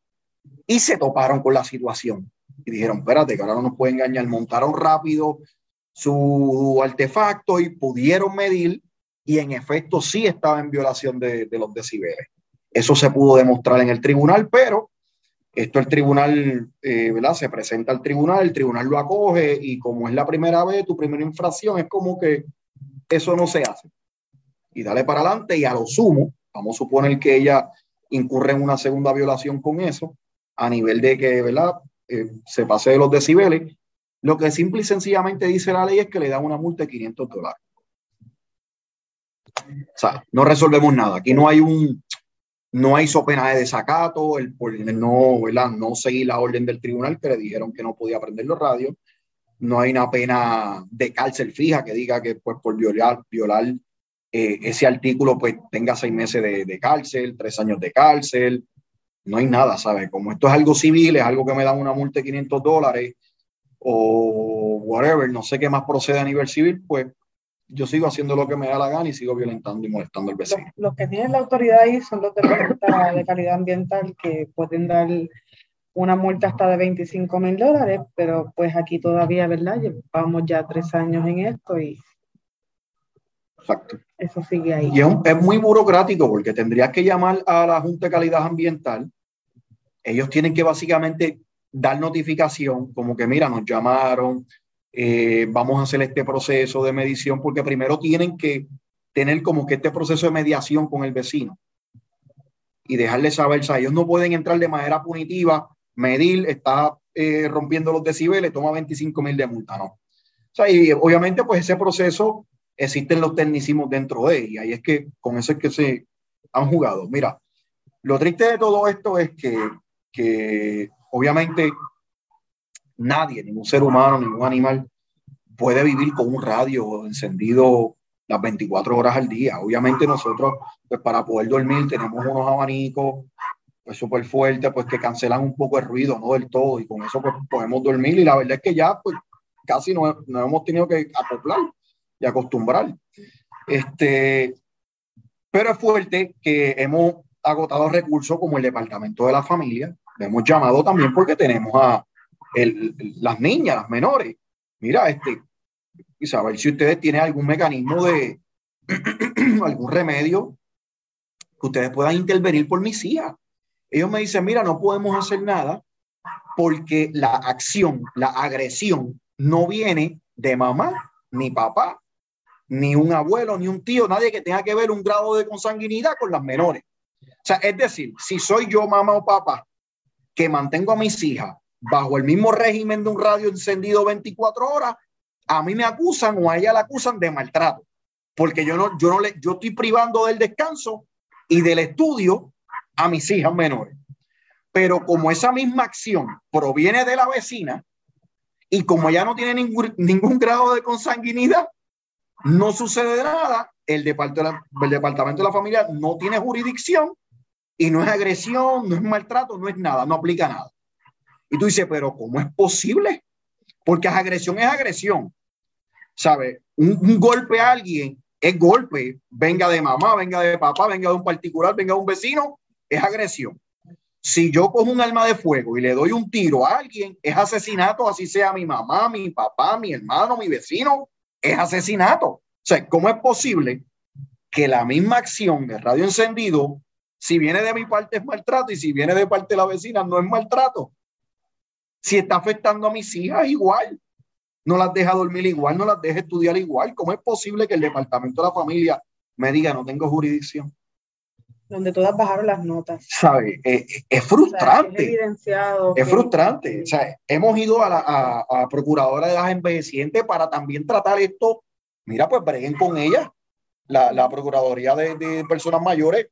y se toparon con la situación. Y dijeron, espérate, que ahora no nos puede engañar. Montaron rápido su artefacto y pudieron medir y en efecto sí estaba en violación de, de los decibeles. Eso se pudo demostrar en el tribunal, pero esto el tribunal, eh, ¿verdad? Se presenta al tribunal, el tribunal lo acoge y como es la primera vez, tu primera infracción, es como que eso no se hace. Y dale para adelante y a lo sumo, vamos a suponer que ella incurre en una segunda violación con eso, a nivel de que, ¿verdad? Eh, se pase de los decibeles. Lo que simple y sencillamente dice la ley es que le dan una multa de 500 dólares. O sea, no resolvemos nada. Aquí no hay un, no hay pena de desacato, el, por no, no seguir la orden del tribunal que le dijeron que no podía prender los radios. No hay una pena de cárcel fija que diga que pues, por violar, violar eh, ese artículo pues tenga seis meses de, de, cárcel, tres años de cárcel. No hay nada, ¿sabes? Como esto es algo civil, es algo que me dan una multa de 500 dólares o whatever, no sé qué más procede a nivel civil, pues yo sigo haciendo lo que me da la gana y sigo violentando y molestando al vecino. Los, que tienen la autoridad ahí son los de de calidad ambiental que pueden dar una multa hasta de 25 mil dólares, pero pues aquí todavía, ¿verdad? Llevamos ya tres años en esto y Exacto. eso sigue ahí. Y es, es muy burocrático porque tendrías que llamar a la Junta de Calidad Ambiental. Ellos tienen que básicamente dar notificación, como que mira, nos llamaron, eh, vamos a hacer este proceso de medición, porque primero tienen que tener como que este proceso de mediación con el vecino y dejarle saber, o sea, ellos no pueden entrar de manera punitiva, medir, está eh, rompiendo los decibeles, toma 25 mil de multa, ¿no? O sea, y obviamente pues ese proceso existen los tecnicismos dentro de y ahí es que con eso es que se han jugado. Mira, lo triste de todo esto es que, que obviamente nadie, ningún ser humano, ningún animal puede vivir con un radio encendido las 24 horas al día. Obviamente nosotros, pues para poder dormir, tenemos unos abanicos pues súper fuertes, pues que cancelan un poco el ruido, no del todo, y con eso pues podemos dormir. Y la verdad es que ya, pues casi no, hemos tenido que acoplar y acostumbrar. Este, pero es fuerte que hemos agotado recursos como el Departamento de la Familia. Le hemos llamado también porque tenemos a, las niñas, las menores. Mira, este, y saber si ustedes tienen algún mecanismo de [clears throat] algún remedio que ustedes puedan intervenir por mis hijas. Ellos me dicen, mira, no podemos hacer nada porque la acción, la agresión no viene de mamá, ni papá, ni un abuelo, ni un tío, nadie que tenga que ver un grado de consanguinidad con las menores. O sea, es decir, si soy yo mamá o papá que mantengo a mis hijas bajo el mismo régimen de un radio encendido 24 horas, a mí me acusan o a ella la acusan de maltrato, porque yo no, yo no le, yo estoy privando del descanso y del estudio a mis hijas menores. Pero como esa misma acción proviene de la vecina, y como ella no tiene ningún, ningún grado de consanguinidad, no sucede nada, el el departamento de la familia no tiene jurisdicción y no es agresión, no es maltrato, no es nada, no aplica nada. Y tú dices, pero ¿cómo es posible? Porque agresión es agresión. ¿Sabe? Un, un, golpe a alguien es golpe, venga de mamá, venga de papá, venga de un particular, venga de un vecino, es agresión. Si yo cojo un arma de fuego y le doy un tiro a alguien, es asesinato, así sea mi mamá, mi papá, mi hermano, mi vecino, es asesinato. O sea, ¿cómo es posible que la misma acción de radio encendido, si viene de mi parte es maltrato y si viene de parte de la vecina no es maltrato? Si está afectando a mis hijas igual, no las deja dormir igual, no las deja estudiar igual. ¿Cómo es posible que el departamento de la familia me diga no tengo jurisdicción? Donde todas bajaron las notas. ¿Sabe? Eh, es frustrante. es frustrante. O sea, hemos ido a la a, procuradora de las envejecientes para también tratar esto. Mira, pues breguen con ella. La, la Procuraduría de, de Personas Mayores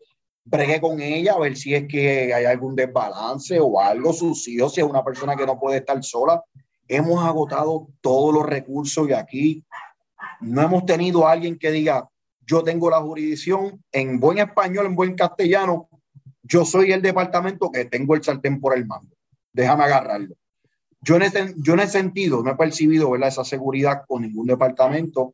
bregue con ella a ver si es que hay algún desbalance o algo, sus hijos, si es una persona que no puede estar sola. Hemos agotado todos los recursos y aquí no hemos tenido a alguien que diga, yo tengo la jurisdicción en buen español, en buen castellano, yo soy el departamento que tengo el sartén por el mando. Déjame agarrarlo. Yo en ese, yo en ese sentido no he percibido ¿verdad? esa seguridad con ningún departamento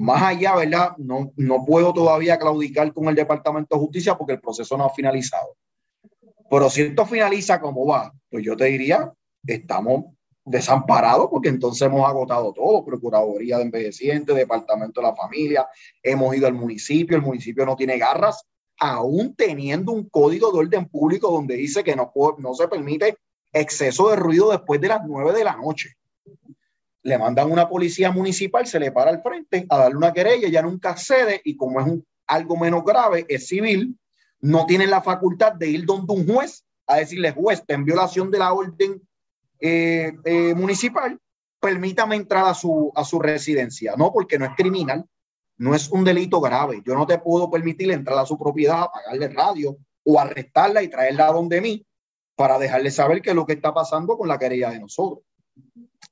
más allá, ¿verdad? No, no puedo todavía claudicar con el Departamento de Justicia porque el proceso no ha finalizado. Pero si esto finaliza como va, pues yo te diría, estamos desamparados porque entonces hemos agotado todo, Procuraduría de Envejecientes, Departamento de la Familia, hemos ido al municipio, el municipio no tiene garras, aún teniendo un código de orden público donde dice que no, no se permite exceso de ruido después de las nueve de la noche le mandan una policía municipal, se le para al frente a darle una querella, ya nunca cede y como es algo menos grave, es civil, no tienen la facultad de ir donde un juez a decirle, juez, en violación de la orden eh, eh, municipal, permítame entrar a su, a su residencia. No, porque no es criminal, no es un delito grave. Yo no te puedo permitir entrar a su propiedad, pagarle radio o arrestarla y traerla a donde mí para dejarle saber qué es lo que está pasando con la querella de nosotros.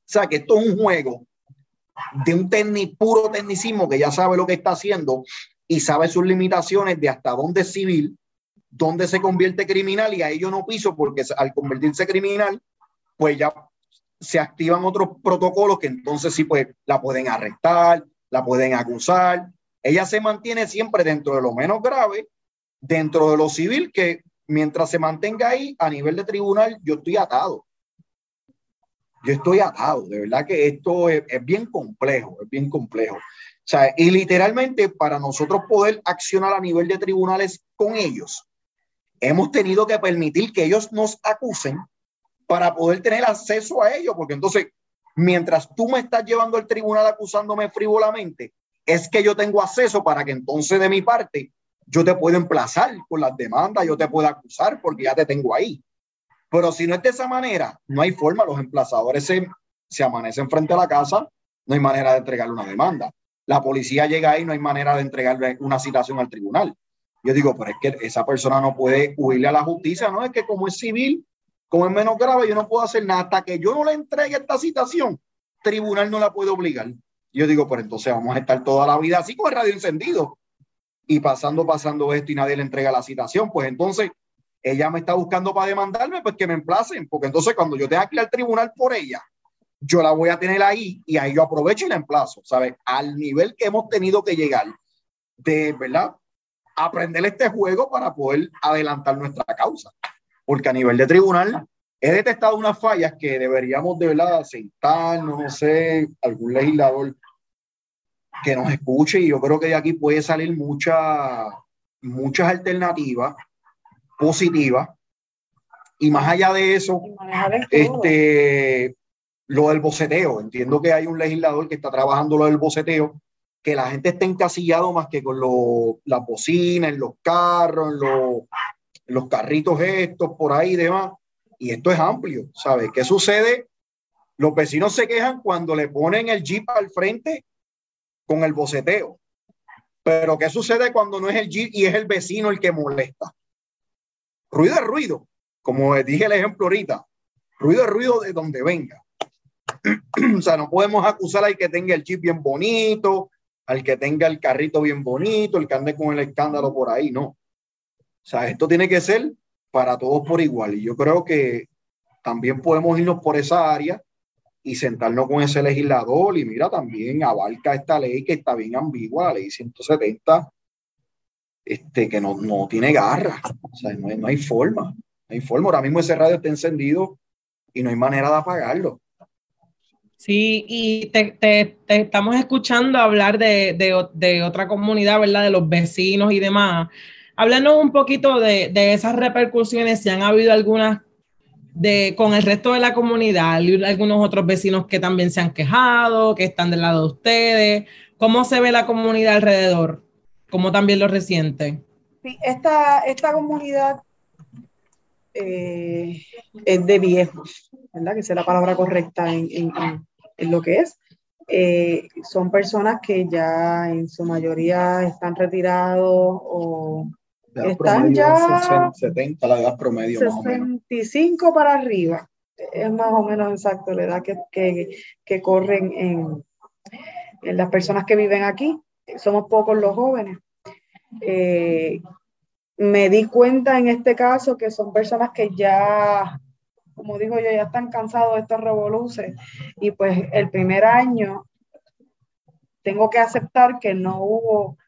O sea, que esto es un juego de un puro tecnicismo que ya sabe lo que está haciendo y sabe sus limitaciones de hasta dónde es civil, dónde se convierte criminal y ahí yo no piso porque al convertirse criminal, pues ya se activan otros protocolos que entonces sí pues la pueden arrestar, la pueden acusar. Ella se mantiene siempre dentro de lo menos grave, dentro de lo civil, que mientras se mantenga ahí a nivel de tribunal, yo estoy atado yo estoy atado, de verdad que esto es, bien complejo, es bien complejo. O sea, y literalmente para nosotros poder accionar a nivel de tribunales con ellos, hemos tenido que permitir que ellos nos acusen para poder tener acceso a ellos, porque entonces, mientras tú me estás llevando al tribunal acusándome frívolamente, es que yo tengo acceso para que entonces de mi parte yo te puedo emplazar con las demandas, yo te puedo acusar porque ya te tengo ahí. Pero si no es de esa manera, no hay forma. Los emplazadores se, amanecen frente a la casa, no hay manera de entregarle una demanda. La policía llega ahí, no hay manera de entregarle una citación al tribunal. Yo digo, pero es que esa persona no puede huirle a la justicia, no es que como es civil, como es menos grave, yo no puedo hacer nada. Hasta que yo no le entregue esta citación, tribunal no la puede obligar. Yo digo, pero entonces vamos a estar toda la vida así con el radio encendido y pasando, pasando esto y nadie le entrega la citación. Pues entonces ella me está buscando para demandarme, pues que me emplacen, porque entonces cuando yo tenga que ir al tribunal por ella, yo la voy a tener ahí y ahí yo aprovecho y la emplazo, ¿sabes? Al nivel que hemos tenido que llegar de, ¿verdad? Aprender este juego para poder adelantar nuestra causa. Porque a nivel de tribunal he detectado unas fallas que deberíamos de verdad sentarnos, no sé, algún legislador que nos escuche y yo creo que de aquí puede salir mucha, muchas alternativas positiva. Y más allá de eso, este, lo del boceteo. Entiendo que hay un legislador que está trabajando lo del boceteo, que la gente esté encasillado más que con lo, las bocinas, en los carros, en los, carritos estos, por ahí y demás. Y esto es amplio, ¿sabes? ¿Qué sucede? Los vecinos se quejan cuando le ponen el jeep al frente con el boceteo. Pero ¿qué sucede cuando no es el jeep y es el vecino el que molesta? Ruido es ruido, como dije el ejemplo ahorita, ruido es ruido de donde venga. [clears throat] o sea, no podemos acusar al que tenga el chip bien bonito, al que tenga el carrito bien bonito, el que ande con el escándalo por ahí, no. O sea, esto tiene que ser para todos por igual. Y yo creo que también podemos irnos por esa área y sentarnos con ese legislador y mira, también abarca esta ley que está bien ambigua, la ley 170, este, que no, no tiene garra, o sea, no hay, no hay forma, no hay forma. Ahora mismo ese radio está encendido y no hay manera de apagarlo. Sí, y te, te, estamos escuchando hablar de, de, de, otra comunidad, ¿verdad? De los vecinos y demás. Háblanos un poquito de, de esas repercusiones, si han habido algunas de, con el resto de la comunidad, algunos otros vecinos que también se han quejado, que están del lado de ustedes. ¿Cómo se ve la comunidad alrededor? ¿Cómo también lo resiente? Sí, esta, esta comunidad eh, es de viejos, ¿verdad? Que sea la palabra correcta en, en, en lo que es. Eh, son personas que ya en su mayoría están retirados o están ya 70 la edad promedio 65 para arriba es más o menos exacto la edad que, que, que corren en, en, las personas que viven aquí somos pocos los jóvenes eh, me di cuenta en este caso que son personas que ya como digo yo ya están cansados de estos revoluciones y pues el primer año tengo que aceptar que no hubo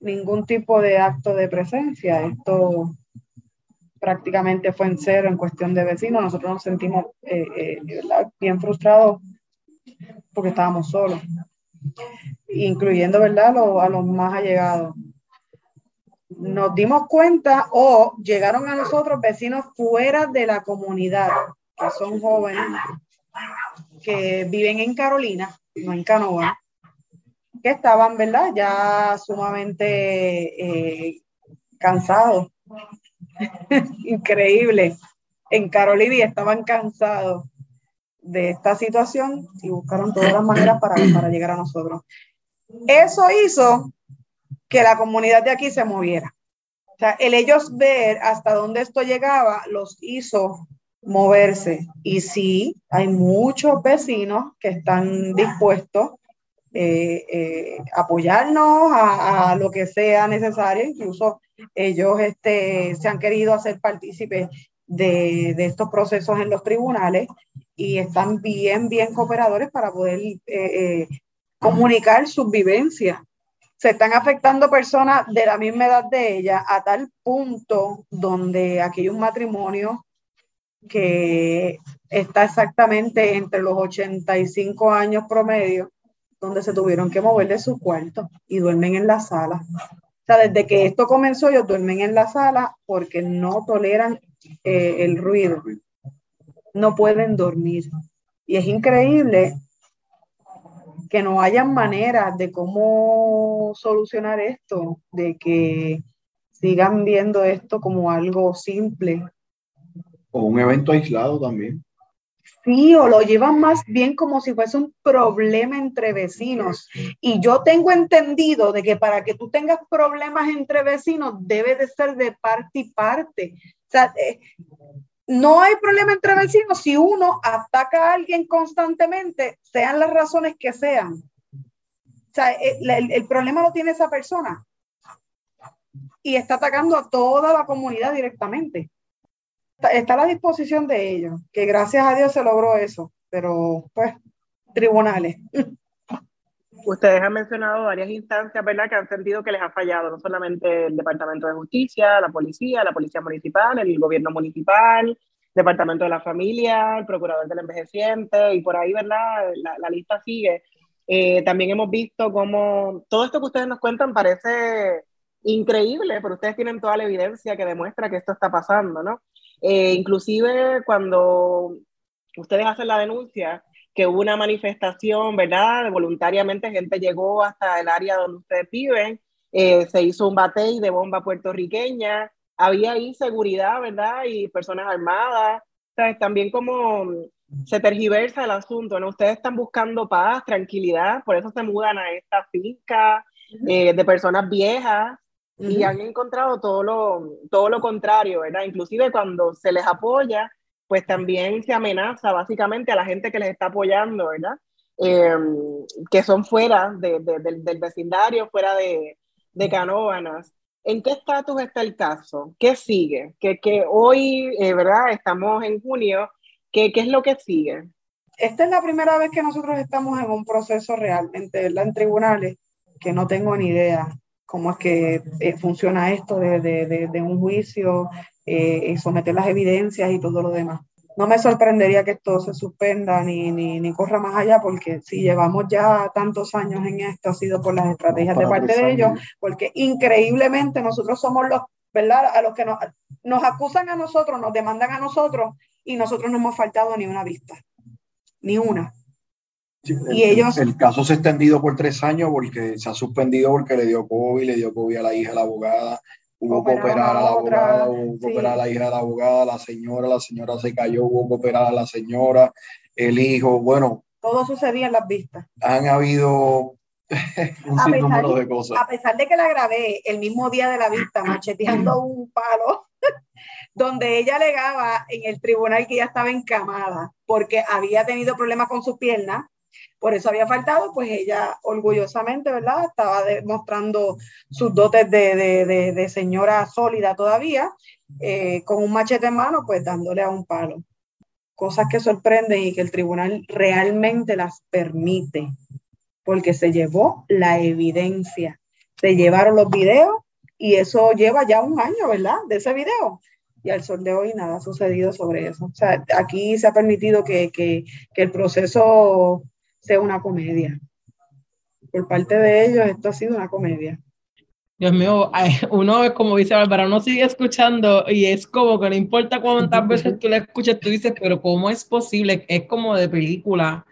ningún tipo de acto de presencia. Esto prácticamente fue en cero en cuestión de vecinos. Nosotros nos sentimos eh, eh, bien frustrados porque estábamos solos, incluyendo ¿verdad? a los más allegados. Nos dimos cuenta o llegaron a nosotros vecinos fuera de la comunidad, que son jóvenes, que viven en Carolina, no en Canoa, que estaban, ¿verdad? Ya sumamente eh, cansados. [laughs] Increíble. En Carolina estaban cansados de esta situación y buscaron todas las maneras para, para llegar a nosotros. Eso hizo que la comunidad de aquí se moviera. O sea, el ellos ver hasta dónde esto llegaba los hizo moverse. Y sí, hay muchos vecinos que están dispuestos eh, eh, apoyarnos a, lo que sea necesario. Incluso ellos este, se han querido hacer partícipes de, de, estos procesos en los tribunales y están bien, bien cooperadores para poder eh, comunicar sus vivencias. Se están afectando personas de la misma edad de ella a tal punto donde aquí hay un matrimonio que está exactamente entre los 85 años promedio donde se tuvieron que mover de su cuarto y duermen en la sala. O sea, desde que esto comenzó, ellos duermen en la sala porque no toleran eh, el ruido. No pueden dormir. Y es increíble que no hayan maneras de cómo solucionar esto, de que sigan viendo esto como algo simple. O un evento aislado también. Sí, o lo llevan más bien como si fuese un problema entre vecinos. Y yo tengo entendido de que para que tú tengas problemas entre vecinos debe de ser de parte y parte. O sea, eh, no hay problema entre vecinos si uno ataca a alguien constantemente, sean las razones que sean. O sea, eh, el, el problema lo tiene esa persona y está atacando a toda la comunidad directamente está a la disposición de ellos, que gracias a Dios se logró eso, pero pues tribunales. [laughs] Ustedes han mencionado varias instancias, ¿verdad?, que han sentido que les ha fallado, no solamente el Departamento de Justicia, la policía, la policía municipal, el gobierno municipal, Departamento de la Familia, el Procurador del Envejeciente, y por ahí, ¿verdad?, la, la lista sigue. Eh, también hemos visto cómo todo esto que ustedes nos cuentan parece increíble, pero ustedes tienen toda la evidencia que demuestra que esto está pasando, ¿no? Eh, inclusive cuando ustedes hacen la denuncia, que hubo una manifestación, ¿verdad? Voluntariamente gente llegó hasta el área donde ustedes viven, eh, se hizo un batey de bomba puertorriqueña, había inseguridad, ¿verdad? Y personas armadas, ¿sabes? También como se tergiversa el asunto, ¿no? Ustedes están buscando paz, tranquilidad, por eso se mudan a esta finca eh, de personas viejas, y han encontrado todo lo, todo lo contrario, ¿verdad? Inclusive cuando se les apoya, pues también se amenaza básicamente a la gente que les está apoyando, ¿verdad? Em, que son fuera del, vecindario, fuera de, de Canóvanas. ¿En qué estatus está el caso? ¿Qué sigue? Que, que hoy, eh, ¿verdad? Estamos en junio. ¿Qué, ¿Qué es lo que sigue? Esta es la primera vez que nosotros estamos en un proceso realmente, En tribunales, que no tengo ni idea cómo es que eh, funciona esto de, de, de, un juicio, eh, someter las evidencias y todo lo demás. No me sorprendería que esto se suspenda ni, ni, ni, corra más allá, porque si llevamos ya tantos años en esto, ha sido por las estrategias de parte de ellos, porque increíblemente nosotros somos los, ¿verdad? A los que nos, nos acusan a nosotros, nos demandan a nosotros, y nosotros no hemos faltado ni una vista, ni una y el, ellos... el caso se ha extendido por tres años porque se ha suspendido porque le dio COVID, le dio COVID a la hija de la abogada, hubo que operar a la abogada, hubo que operar a la hija de la abogada, la señora, la señora se cayó, hubo que operar a la señora, el hijo, bueno. Todo sucedía en las vistas. Han habido [laughs] un sinnúmero de cosas. A pesar de que la grabé el mismo día de la vista, macheteando [clears throat] un palo, [laughs] donde ella alegaba en el tribunal que ella estaba encamada porque había tenido problemas con sus piernas por eso había faltado, pues ella orgullosamente, ¿verdad? Estaba demostrando sus dotes de, señora sólida todavía, eh, con un machete en mano, pues dándole a un palo. Cosas que sorprenden y que el tribunal realmente las permite, porque se llevó la evidencia, se llevaron los videos y eso lleva ya un año, ¿verdad? De ese video y al sol de hoy nada ha sucedido sobre eso. O sea, aquí se ha permitido que, que, que el proceso sea una comedia. Por parte de ellos, esto ha sido una comedia. Dios mío, uno es como dice Bárbara, uno sigue escuchando y es como que no importa cuántas veces tú la escuchas, tú dices, pero ¿cómo es posible? Es como de película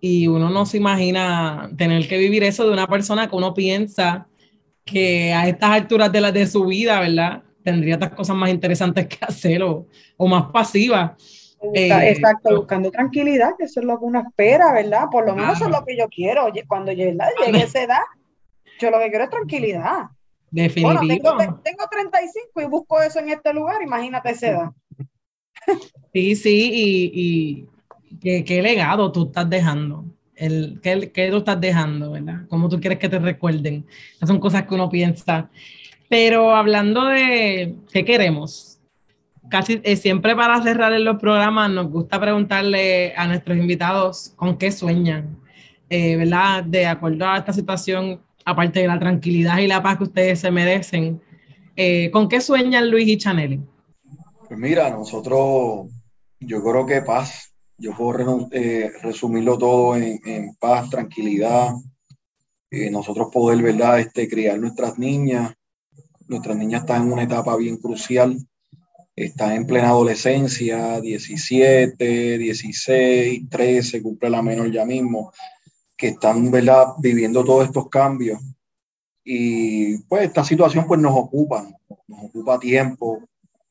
y uno no se imagina tener que vivir eso de una persona que uno piensa que a estas alturas de, la, de su vida, ¿verdad? Tendría otras cosas más interesantes que hacer o, o más pasivas. Eh, exacto, buscando tranquilidad, que eso es lo que uno espera, ¿verdad? Por lo menos eso es lo que yo quiero. Cuando llegue, llegue a esa edad, yo lo que quiero es tranquilidad. Definitivo. tengo, tengo 35 y busco eso en este lugar, imagínate esa edad. Sí, sí, y, y ¿qué, legado tú estás dejando. El, ¿qué, ¿Qué tú estás dejando, verdad? ¿Cómo tú quieres que te recuerden? Esas son cosas que uno piensa. Pero hablando de qué queremos, casi eh, siempre para cerrar en los programas nos gusta preguntarle a nuestros invitados con qué sueñan, eh, ¿verdad? De acuerdo a esta situación, aparte de la tranquilidad y la paz que ustedes se merecen, eh, ¿con qué sueñan Luis y Chanel? Pues mira, nosotros, yo creo que paz, yo puedo resumirlo todo en, paz, tranquilidad, nosotros poder, ¿verdad? Este, criar nuestras niñas, nuestras niñas están en una etapa bien crucial están en plena adolescencia, 17, 16, 13, cumple la menor ya mismo, que están ¿verdad? viviendo todos estos cambios. Y pues esta situación pues nos ocupa, nos ocupa tiempo,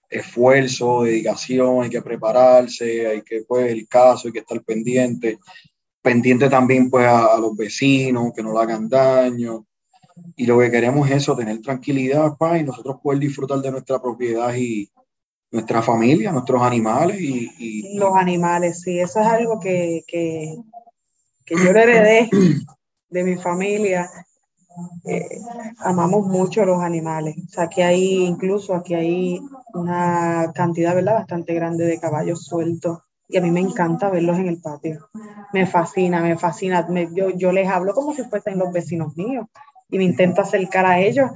esfuerzo, dedicación, hay que prepararse, hay que pues el caso, hay que estar pendiente, pendiente también pues a, los vecinos, que no le hagan daño. Y lo que queremos es eso, tener tranquilidad, pa, y nosotros poder disfrutar de nuestra propiedad y, nuestra familia, nuestros animales y, Los animales, sí, eso es algo que, que, que yo heredé de mi familia. Eh, amamos mucho los animales. O sea, aquí hay, incluso aquí hay una cantidad, ¿verdad? Bastante grande de caballos sueltos. Y a mí me encanta verlos en el patio. Me fascina, me fascina. yo, yo les hablo como si fuesen los vecinos míos. Y me intento acercar a ellos,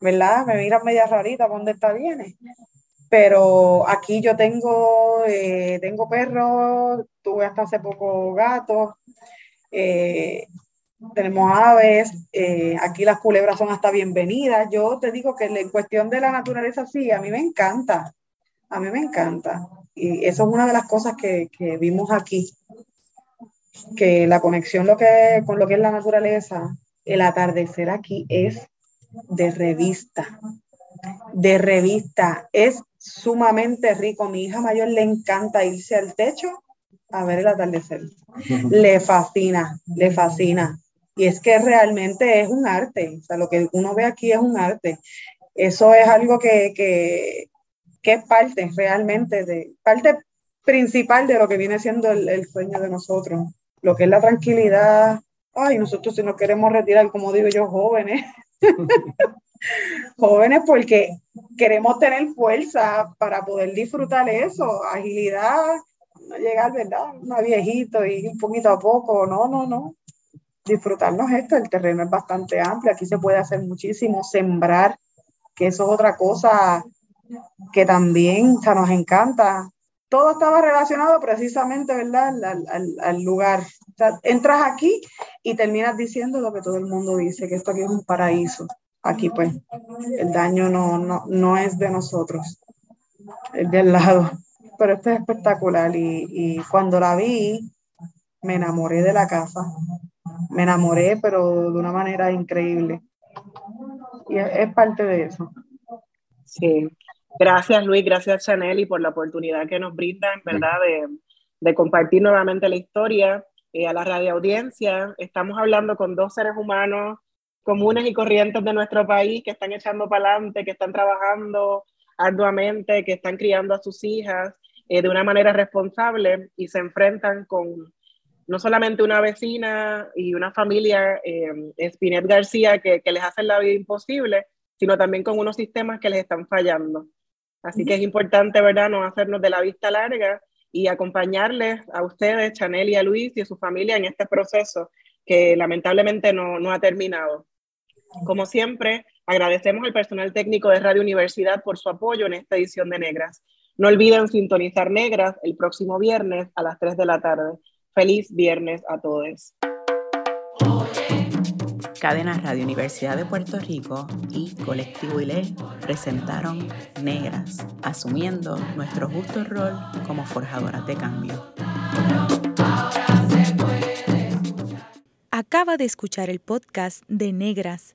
¿verdad? Me miran media rarita, ¿dónde está viene? Pero aquí yo tengo, eh, tengo perros, tuve hasta hace poco gatos, eh, tenemos aves, eh, aquí las culebras son hasta bienvenidas. Yo te digo que en cuestión de la naturaleza sí, a mí me encanta, a mí me encanta. Y eso es una de las cosas que, que vimos aquí, que la conexión lo que, con lo que es la naturaleza, el atardecer aquí es de revista, de revista, es sumamente rico. mi hija mayor le encanta irse al techo a ver el atardecer. Le fascina, le fascina. Y es que realmente es un arte. O sea, lo que uno ve aquí es un arte. Eso es algo que, que, que es parte realmente de, parte principal de lo que viene siendo el, sueño de nosotros, lo que es la tranquilidad. Ay, nosotros si nos queremos retirar, como digo yo, jóvenes, [laughs] jóvenes porque queremos tener fuerza para poder disfrutar eso, agilidad, no llegar, ¿verdad? Una viejito y un poquito a poco, no, no, no. Disfrutarnos esto, el terreno es bastante amplio, aquí se puede hacer muchísimo, sembrar, que eso es otra cosa que también o nos encanta. Todo estaba relacionado precisamente, ¿verdad?, al, lugar. entras aquí y terminas diciendo lo que todo el mundo dice, que esto aquí es un paraíso. Aquí, pues, el daño no, no, no es de nosotros, es del lado. Pero esto es espectacular y, y cuando la vi, me enamoré de la casa. Me enamoré, pero de una manera increíble. Y es parte de eso. Sí, Gracias Luis, gracias Chanel y por la oportunidad que nos brindan, ¿verdad? De, compartir nuevamente la historia eh, a la radio audiencia. Estamos hablando con dos seres humanos comunes y corrientes de nuestro país que están echando para adelante, que están trabajando arduamente, que están criando a sus hijas eh, de una manera responsable y se enfrentan con no solamente una vecina y una familia, eh, Spinet García, que, que les hacen la vida imposible, sino también con unos sistemas que les están fallando. Así que es importante, ¿verdad?, no hacernos de la vista larga y acompañarles a ustedes, Chanel y a Luis y a su familia en este proceso que lamentablemente no, no ha terminado. Como siempre, agradecemos al personal técnico de Radio Universidad por su apoyo en esta edición de Negras. No olviden sintonizar Negras el próximo viernes a las 3 de la tarde. Feliz viernes a todos. Cadena Radio Universidad de Puerto Rico y Colectivo ILE presentaron Negras, asumiendo nuestro justo rol como forjadoras de cambio. Acaba de escuchar el podcast de Negras.